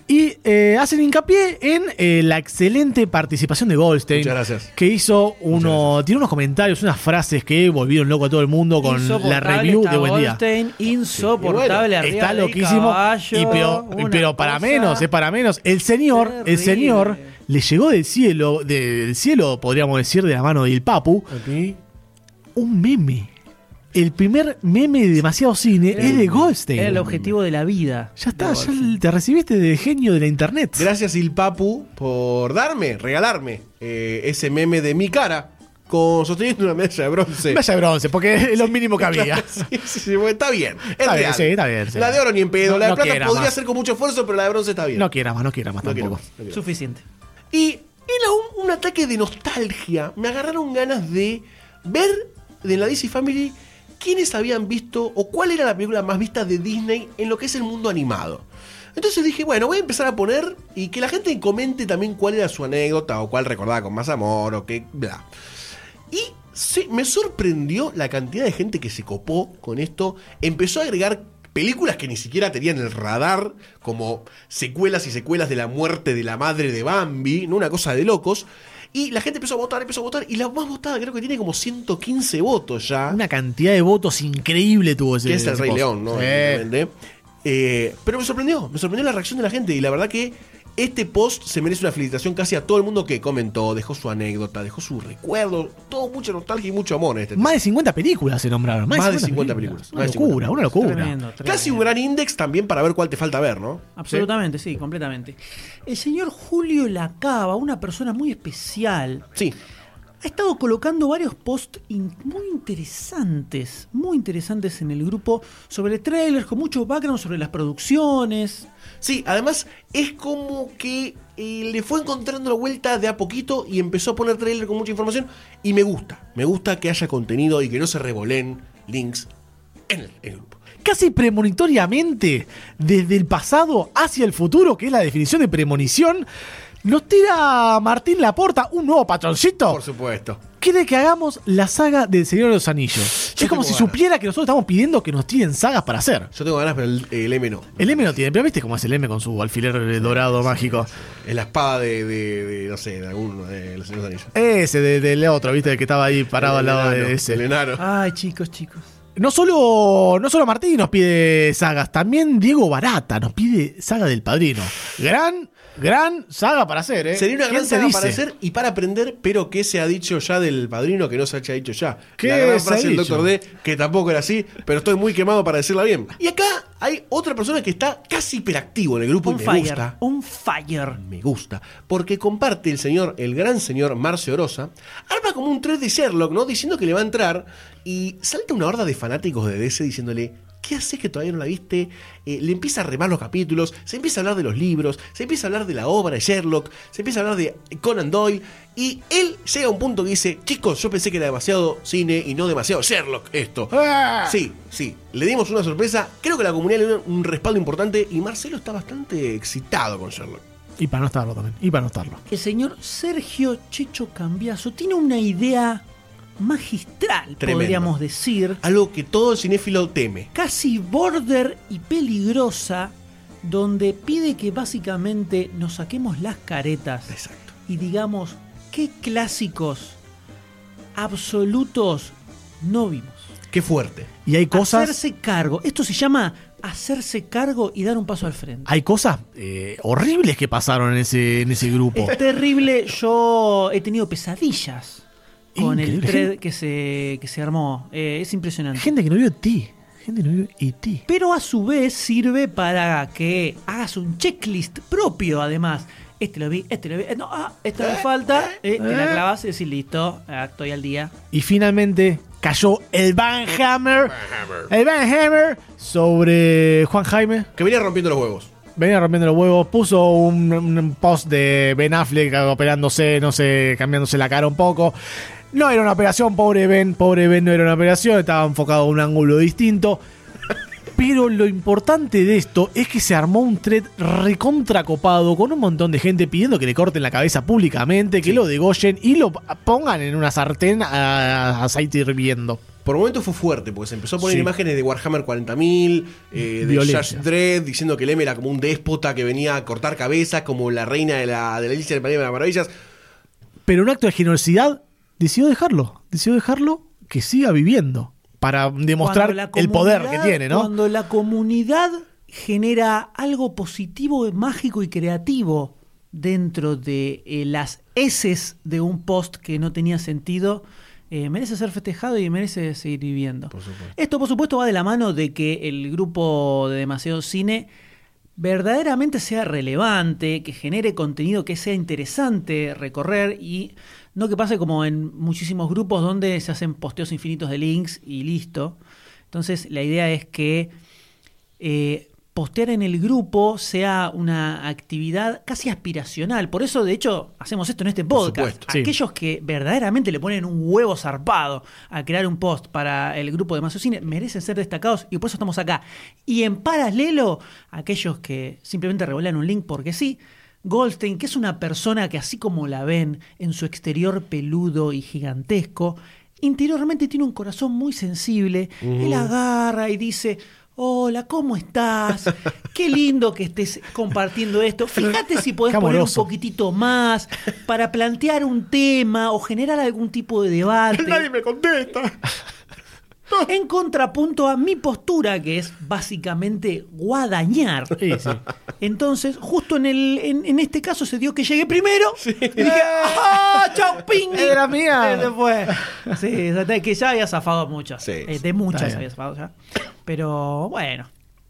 Y eh, hacen hincapié en eh, la excelente participación de Goldstein. Muchas gracias. Que hizo uno. Tiene unos comentarios, unas frases que volvieron loco a todo el mundo con la review está de Buen Día. Goldstein, insoportable arriba Está loquísimo. caballo, y pero, para menos, es para menos. El señor, el señor le llegó del cielo, del cielo, podríamos decir, de la mano del Papu, un meme. El primer meme de demasiado cine es de Goldstein. Era el objetivo de la vida. Ya está, ya te recibiste de genio de la internet. Gracias Il Papu por darme, regalarme eh, ese meme de mi cara con sosteniendo una medalla de bronce. Vaya de bronce, porque es lo mínimo que había. Sí, sí, sí, bueno, está bien. Es Está bien, sí, está bien, sí. La de oro ni en pedo. No- la de no plata podría más. ser con mucho esfuerzo, pero la de bronce está bien. No quiera más, no quiera más No tampoco. más, no quiero más. Suficiente. Y era un, un ataque de nostalgia. Me agarraron ganas de ver de la DC Family quiénes habían visto o cuál era la película más vista de Disney en lo que es el mundo animado. Entonces dije, bueno, voy a empezar a poner y que la gente comente también cuál era su anécdota o cuál recordaba con más amor o qué, bla. Y sí, me sorprendió la cantidad de gente que se copó con esto. Empezó a agregar películas que ni siquiera tenían el radar, como secuelas y secuelas de la muerte de la madre de Bambi, ¿no? una cosa de locos. Y la gente empezó a votar, empezó a votar, y la más votada creo que tiene como 115 votos ya. Una cantidad de votos increíble tuvo ese. que es el Rey. León, ¿no? Sí. Eh, pero me sorprendió, me sorprendió la reacción de la gente. Y la verdad que este post se merece una felicitación casi a todo el mundo que comentó, dejó su anécdota, dejó su recuerdo, todo mucha nostalgia y mucho amor en este Más de 50 películas se nombraron. Más, Más de 50 películas. Una locura, 50 una locura. Tremendo, tremendo. Casi un gran index también para ver cuál te falta ver, ¿no? Absolutamente, sí, completamente. El señor Julio Lacaba, una persona muy especial, Sí. Ha estado colocando varios posts in- muy interesantes, muy interesantes en el grupo sobre trailers, con mucho background sobre las producciones. Sí, además es como que eh, le fue encontrando la vuelta de a poquito y empezó a poner trailer con mucha información. Y me gusta, me gusta que haya contenido y que no se revolen links en el, en el grupo. Casi premonitoriamente, desde el pasado hacia el futuro, que es la definición de premonición, nos tira Martín Laporta un nuevo patroncito. Por supuesto. Quiere que hagamos la saga del Señor de los Anillos. Yo es como si ganas. supiera que nosotros estamos pidiendo que nos tiren sagas para hacer. Yo tengo ganas, pero el, el M no. El M no tiene, pero viste cómo es el M con su alfiler dorado mágico. Es la espada de, de- de, no sé, de alguno de los Señores Anillos. Ese de- del otro, viste, el que estaba ahí parado al lado de ese. El enano. Ay, chicos, chicos. No solo, no solo Martín nos pide sagas, también Diego Barata nos pide saga del padrino. Gran, gran saga para hacer, ¿eh? Sería una ¿Quién gran saga dice? para hacer y para aprender, pero ¿qué se ha dicho ya del padrino que no se haya dicho ya? ¿Qué la gran se ha frase del dicho? Dr. D, que tampoco era así, pero estoy muy quemado para decirla bien. Y acá hay otra persona que está casi hiperactivo en el grupo On y me fire, gusta. on fire. Me gusta, porque comparte el señor, el gran señor Marcio Orosa, arma como un thread de Sherlock, ¿no? Diciendo que le va a entrar y salta una horda de fanáticos de DC diciéndole, ¿Qué haces que todavía no la viste? Eh, le empieza a remar los capítulos, se empieza a hablar de los libros, se empieza a hablar de la obra de Sherlock, se empieza a hablar de Conan Doyle, y él llega a un punto que dice, chicos, yo pensé que era demasiado cine y no demasiado Sherlock esto. Sí, sí, le dimos una sorpresa, creo que la comunidad le dio un respaldo importante y Marcelo está bastante excitado con Sherlock. Y para no estarlo también. Y para no estarlo. El señor Sergio Checho Cambiaso tiene una idea magistral, Tremendo. podríamos decir, Algo que todo el cinéfilo teme. casi border y peligrosa, donde pide que básicamente nos saquemos las caretas Exacto. y digamos qué clásicos absolutos no vimos. Qué fuerte. Y hay cosas. Hacerse cargo. Esto se llama hacerse cargo y dar un paso al frente. Hay cosas eh, horribles que pasaron en ese, en ese grupo. Es terrible. Yo he tenido pesadillas con el thread que se, que se armó. Eh, es impresionante. Gente que no vio ti. Gente que no vio E.T. Pero a su vez sirve para que hagas un checklist propio, además. Este lo vi, este lo vi. eh, No, ah, esto me falta. eh, te la clavas y decís, listo, ah, estoy al día. Y finalmente cayó el Van Hammer. El Van Hammer sobre Juan Jaime. Que venía rompiendo los huevos. Venía rompiendo los huevos, puso un, un post de Ben Affleck operándose, no sé, cambiándose la cara un poco. No era una operación, pobre Ben, pobre Ben no era una operación, estaba enfocado a un ángulo distinto. Pero lo importante de esto es que se armó un thread recontracopado con un montón de gente pidiendo que le corten la cabeza públicamente, que lo degollen y lo pongan en una sartén a, aceite hirviendo. Por momentos fue fuerte, porque se empezó a poner Sí. imágenes de Warhammer 40.000, eh, de. Judge Dredd, diciendo que Lem era como un déspota que venía a cortar cabezas, como la reina de la, de la País de las Maravillas. pero un acto de generosidad decidió dejarlo, decidió dejarlo que siga viviendo para demostrar el poder que tiene, ¿no? Cuando la comunidad genera algo positivo, mágico y creativo dentro de eh, las heces de un post que no tenía sentido, eh, merece ser festejado y merece seguir viviendo. Esto, por supuesto, va de la mano de que el grupo de Demasiado Cine verdaderamente sea relevante, que genere contenido que sea interesante recorrer y no que pase como en muchísimos grupos donde se hacen posteos infinitos de links y listo. Entonces la idea es que eh, postear en el grupo sea una actividad casi aspiracional. Por eso, de hecho, hacemos esto en este podcast. supuesto, sí. Aquellos que verdaderamente le ponen un huevo zarpado a crear un post para el grupo de Mazo Cine merecen ser destacados y por eso estamos acá. Y en paralelo, aquellos que simplemente revelan un link porque sí, Goldstein, que es una persona que así como la ven en su exterior peludo y gigantesco, interiormente tiene un corazón muy sensible. Él agarra y dice, hola, ¿cómo estás? Qué lindo que estés compartiendo esto. Fíjate si podés poner un poquitito más para plantear un tema o generar algún tipo de debate. me contesta. En contrapunto a mi postura, que es básicamente guadañar. Sí, sí. Entonces, justo en, el, en, en este caso se dio que llegué primero. Y dije, ¡ah! ¡Chau, pingui! Era mía. Sí, que ya había zafado muchas. Sí, Eh, de muchas había zafado ya. Pero bueno,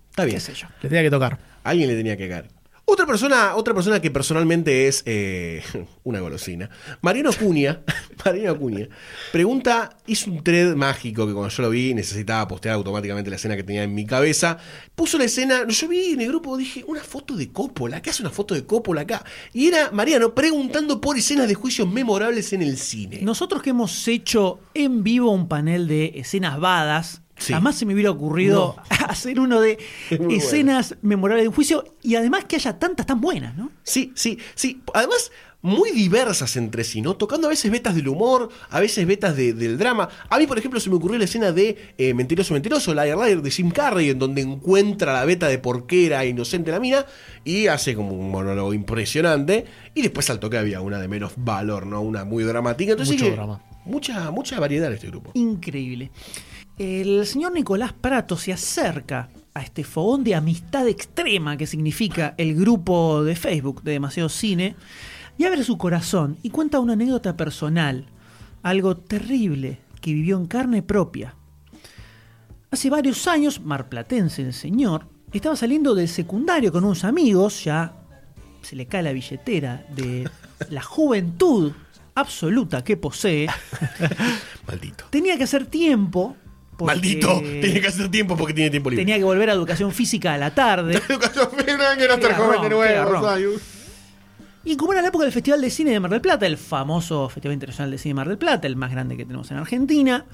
Está bien. qué sé yo. Le tenía que tocar. Alguien le tenía que caer. Otra persona, otra persona que personalmente es eh, una golosina. Mariano Acuña, Mariano Acuña, pregunta, hizo un thread mágico que cuando yo lo vi necesitaba postear automáticamente la escena que tenía en mi cabeza. Puso la escena, yo vi en el grupo, dije, una foto de Coppola, ¿qué hace una foto de Coppola acá? Y era Mariano preguntando por escenas de juicios memorables en el cine. Nosotros que hemos hecho en vivo un panel de escenas badas, Sí. jamás se me hubiera ocurrido hacer uno de escenas memorables de un juicio y además que haya tantas tan buenas, ¿no? Sí, sí, sí. Además, muy diversas entre sí, ¿no? Tocando a veces vetas del humor, a veces vetas de- del drama. A mí, por ejemplo, se me ocurrió la escena de eh, Mentiroso, Mentiroso, Liar, Liar de Jim Carrey, en donde encuentra la beta de por qué era inocente la mina y hace como un monólogo impresionante. Y después al toque había una de menos valor, ¿no? Una muy dramática. Entonces, Mucho que drama. Mucha, mucha variedad en este grupo. Increíble. El señor Nicolás Prato se acerca a este fogón de amistad extrema que significa el grupo de Facebook de Demasiado Cine y abre su corazón y cuenta una anécdota personal, algo terrible que vivió en carne propia. Hace varios años, marplatense el señor, estaba saliendo del secundario con unos amigos, ya se le cae la billetera de la juventud absoluta que posee. Maldito. Tenía que hacer tiempo porque Maldito, tiene que hacer tiempo porque tiene tiempo libre. Tenía que volver a educación física a la tarde. Educación física, quiero estar joven de nuevo. Y como era la época del Festival de Cine de Mar del Plata, el famoso Festival Internacional de Cine de Mar del Plata, el más grande que tenemos en Argentina,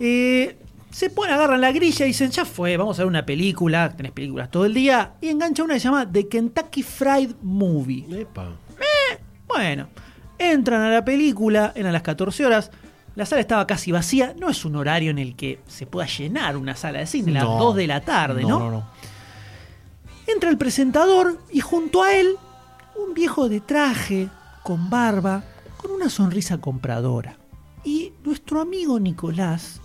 eh, se pone, agarran la grilla y dicen, ya fue, vamos a ver una película, tenés películas todo el día, y engancha una que se llama The Kentucky Fried Movie. Epa. Bueno, entran a la película, eran las 14 horas, la sala estaba casi vacía, no es un horario en el que se pueda llenar una sala de cine, las No. 2 de la tarde, ¿no? No, no, no. Entra el presentador y junto a él un viejo de traje, con barba, con una sonrisa compradora. Y nuestro amigo Nicolás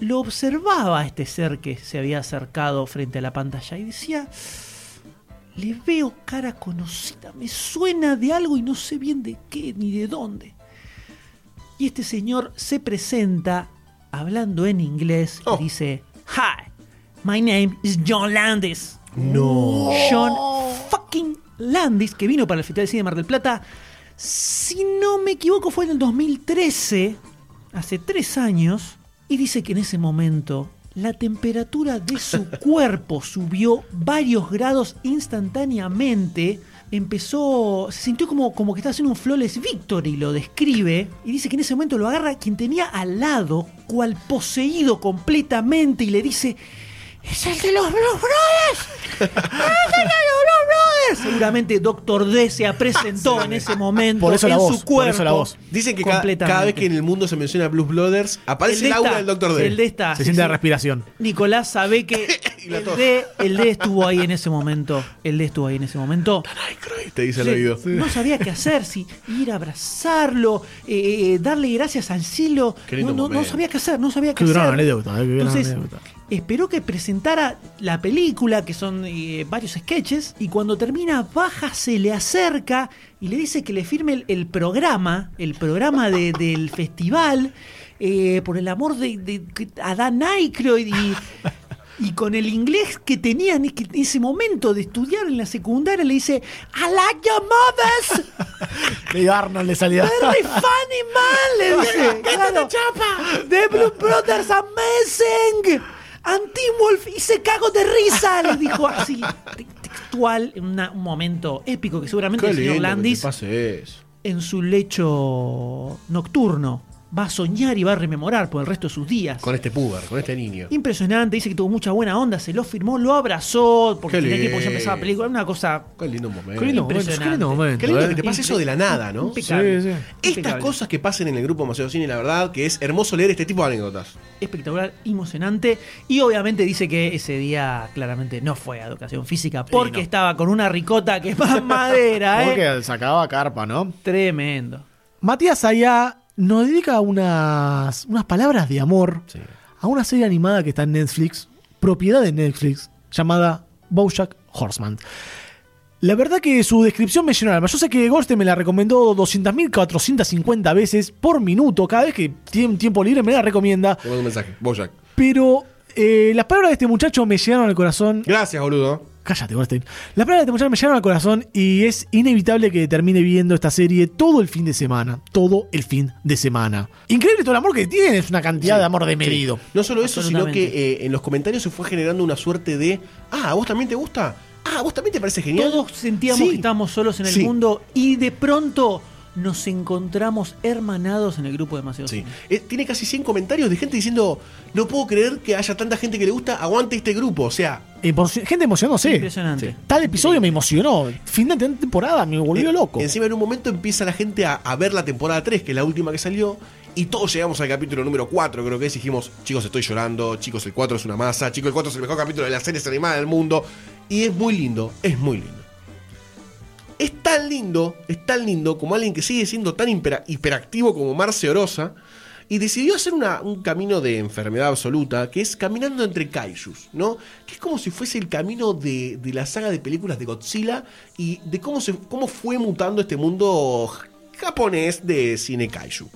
lo observaba a este ser que se había acercado frente a la pantalla y decía, le veo cara conocida, me suena de algo y no sé bien de qué ni de dónde. Y este señor se presenta hablando en inglés Oh. y dice, Hi, my name is John Landis. No. John fucking Landis, que vino para el Festival de Cine de Mar del Plata. Si no me equivoco, fue en el 2013, hace tres años, y dice que en ese momento la temperatura de su cuerpo subió varios grados instantáneamente. Empezó, se sintió como, como que estaba haciendo un flawless victory, lo describe, y dice que en ese momento lo agarra quien tenía al lado, cual poseído completamente, y le dice, ¡Es el de los Blues Brothers! ¡Es el de los Blues Brothers! Seguramente Doctor D se presentó en ese momento Por eso en la voz, su por cuerpo. eso la voz. Dicen que cada, vez que en el mundo se menciona Blues Brothers, aparece el, de aura esta- del Doctor D. El de esta, Se sí, siente la respiración. Nicolás sabe que el. D, el D estuvo ahí en ese momento. El D estuvo ahí en ese momento. Te dice Sí, oído. No sabía qué hacer, si ir a abrazarlo, eh, eh, darle gracias al cielo. No, no- no momento. sabía qué hacer, no sabía qué Qué gran hacer. anécdota, eh, qué gran Entonces, anécdota. Esperó que presentara la película, que son eh, varios sketches, y cuando termina, baja, se le acerca y le dice que le firme el, el programa, el programa de- del festival, eh, por el amor de, de- a Dan Aykroyd y. Y con el inglés que tenía en ese- en ese momento de estudiar en la secundaria, le dice: I like your mothers, De Arnold le salía. very funny man, le dice. Claro. The Blue Brothers amazing. Anti-Wolf y se cago de risa, le dijo así, te- textual, en una- un momento épico que seguramente Qué el señor lindo que te Landis pase eso. en su lecho nocturno va a soñar y va a rememorar por el resto de sus días. Con este puber, con este niño. Impresionante, dice que tuvo mucha buena onda, se lo firmó, lo abrazó, porque tenía que porque ya empezaba la película, una cosa Qué lindo momento. Qué lindo momento, qué lindo momento. Qué lindo eh. que te pase eso de la nada, ¿no? Impecable. Sí, sí. Estas Impecable. cosas que pasen en el grupo Maceo Cine, la verdad que es hermoso leer este tipo de anécdotas. espectacular, emocionante. Y obviamente dice que ese día claramente no fue a educación física porque no. estaba con una ricota que es más madera, ¿eh? Porque sacaba carpa, ¿no? Tremendo. Matías allá nos dedica unas, unas palabras de amor Sí. a una serie animada que está en Netflix, propiedad de Netflix, llamada Bojack Horseman. La verdad que su descripción me llenó el alma. Yo sé que Goldstein me la recomendó 200.450 veces por minuto. Cada vez que tiene un tiempo libre me la recomienda. Te mando un mensaje. Bojack. Pero eh, las palabras de este muchacho me llegaron al corazón. Gracias, boludo. Cállate, Goldstein. Las palabras de muchacho me llegaron al corazón y es inevitable que termine viendo esta serie todo el fin de semana. Todo el fin de semana. Increíble todo el amor que tiene. Es una cantidad de amor desmedido. No solo eso, sino que eh, en los comentarios se fue generando una suerte de. Ah, ¿a vos también te gusta? Ah, ¿a vos también te parece genial? Todos sentíamos Sí. que estábamos solos en el Sí. mundo y de pronto nos encontramos hermanados en el grupo de Demasiado Sí. Cine. Eh, tiene casi 100 comentarios de gente diciendo: No puedo creer que haya tanta gente que le gusta, aguante este grupo. O sea, Emo- gente emocionándose. Impresionante. Tal episodio me emocionó. Fin de temporada me volvió eh, loco. Encima, en un momento empieza la gente a, a ver la temporada 3, que es la última que salió. Y todos llegamos al capítulo número 4, creo que es. y Dijimos: Chicos, estoy llorando. Chicos, el 4 es una masa. Chicos, el 4 es el mejor capítulo de las series animadas del mundo. Y es muy lindo, es muy lindo. Es tan lindo, es tan lindo como alguien que sigue siendo tan hiper- hiperactivo como Marce Orosa y decidió hacer un camino de enfermedad absoluta que es caminando entre kaijus, ¿no? Que es como si fuese el camino de, de la saga de películas de Godzilla y de cómo, se, cómo fue mutando este mundo japonés de cine kaiju.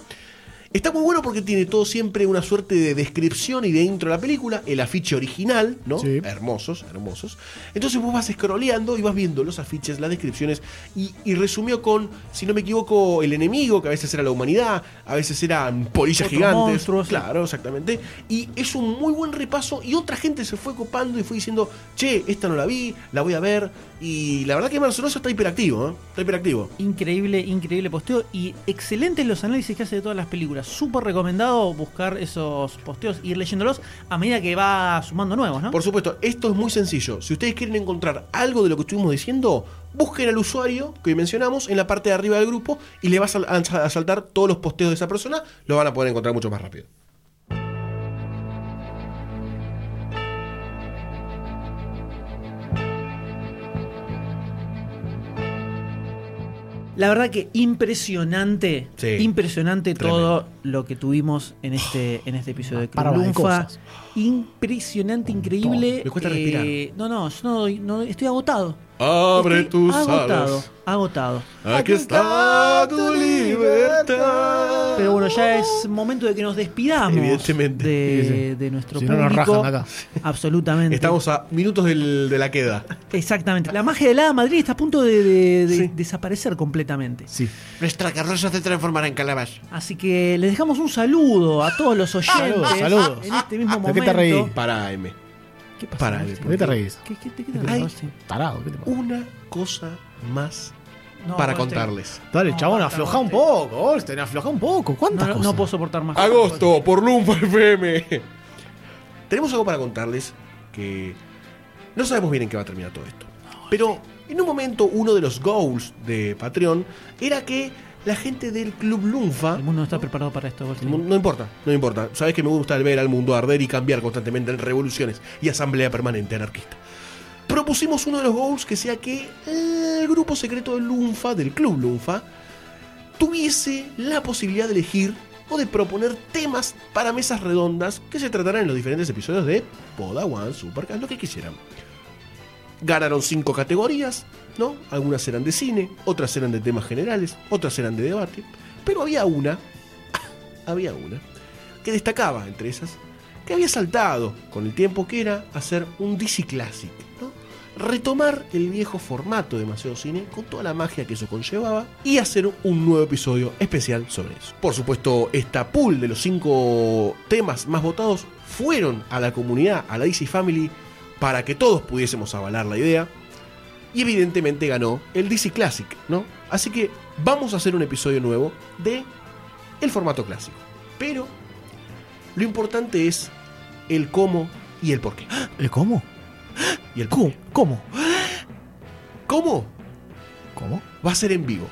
Está muy bueno porque tiene todo siempre una suerte de descripción y de intro de la película, el afiche original, ¿no? Sí. Hermosos, hermosos. Entonces vos vas scrolleando y vas viendo los afiches, las descripciones y, y resumió con, si no me equivoco, el enemigo, que a veces era la humanidad, a veces eran polillas gigantes. monstruos. Claro, exactamente. Y es un muy buen repaso y otra gente se fue copando y fue diciendo, che, esta no la vi, la voy a ver. Y la verdad que Marceloso está hiperactivo, ¿eh? Está hiperactivo. Increíble, increíble posteo y excelentes los análisis que hace de todas las películas. Súper recomendado buscar esos posteos, ir leyéndolos a medida que va sumando nuevos, ¿no? Por supuesto, esto es muy sencillo. Si ustedes quieren encontrar algo de lo que estuvimos diciendo, busquen al usuario que hoy mencionamos en la parte de arriba del grupo y le va a sal- a saltar todos los posteos de esa persona. Lo van a poder encontrar mucho más rápido. La verdad que impresionante, Sí. impresionante Tremendo. todo lo que tuvimos en este, en este episodio de cosas. Impresionante, increíble. Me cuesta respirar. No, no, yo no, no- estoy agotado. Abre Estoy tus agotado, alas. agotado. Aquí está tu libertad. Pero bueno, ya es momento de que nos despidamos Evidentemente. de, Sí, sí. de nuestro Si no, nos público. rajan acá. Absolutamente. Estamos a minutos del- de la queda. Exactamente. La magia de la Madrid está a punto de, de- de Sí. desaparecer completamente. Sí. Nuestra carroza se transformará en calabaza. Así que les dejamos un saludo a todos los oyentes Saludos, saludos. en este mismo ¿De momento. qué te reí? Para M. ¿Qué pasa? Para? ¿Por qué te reís? ¿Qué, qué, qué te Ay. pasa? Tarado, ¿qué te pasa? Una cosa más No, para Goldstein. contarles. Dale, No, chabón, basta, afloja un Goldstein. poco, Goldstein, afloja un poco. No, ¿Cuántas no, cosas? no puedo soportar más. Agosto por Lumpa FM. Tenemos algo para contarles que no sabemos bien en qué va a terminar todo esto. Pero en un momento uno de los goals de Patreon era que la gente del Club Lunfa El mundo no está preparado para esto, Goldstein. no importa, no importa. Sabes que me gusta ver al mundo arder y cambiar constantemente en revoluciones y asamblea permanente anarquista. Propusimos uno de los goals que sea que el grupo secreto del Lunfa, del Club Lunfa, tuviese la posibilidad de elegir o de proponer temas para mesas redondas que se tratarán en los diferentes episodios de Poda One, Supercast, lo que quisieran. Ganaron cinco categorías, ¿no? Algunas eran de cine, otras eran de temas generales, otras eran de debate. Pero había una, había una, que destacaba entre esas, que había saltado con el tiempo, que era hacer un DC Classic, ¿no? Retomar el viejo formato de Demasiado Cine con toda la magia que eso conllevaba y hacer un nuevo episodio especial sobre eso. Por supuesto, esta pool de los cinco temas más votados fueron a la comunidad, a la DC Family, para que todos pudiésemos avalar la idea. Y evidentemente ganó el DC Classic, ¿no? Así que vamos a hacer un episodio nuevo de el formato clásico. Pero lo importante es el cómo y el por qué. ¿El cómo? Y el ¿Cómo? ¿Cómo? ¿Cómo? ¿Cómo? Va a ser en vivo.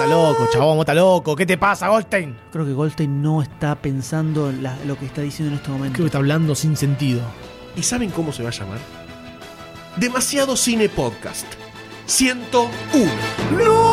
Está loco, chabón, está loco. ¿Qué te pasa, Goldstein? Creo que Goldstein no está pensando en la- lo que está diciendo en este momento. Creo que está hablando sin sentido. ¿Y saben cómo se va a llamar? Demasiado Cine Podcast. 101. Lunfa.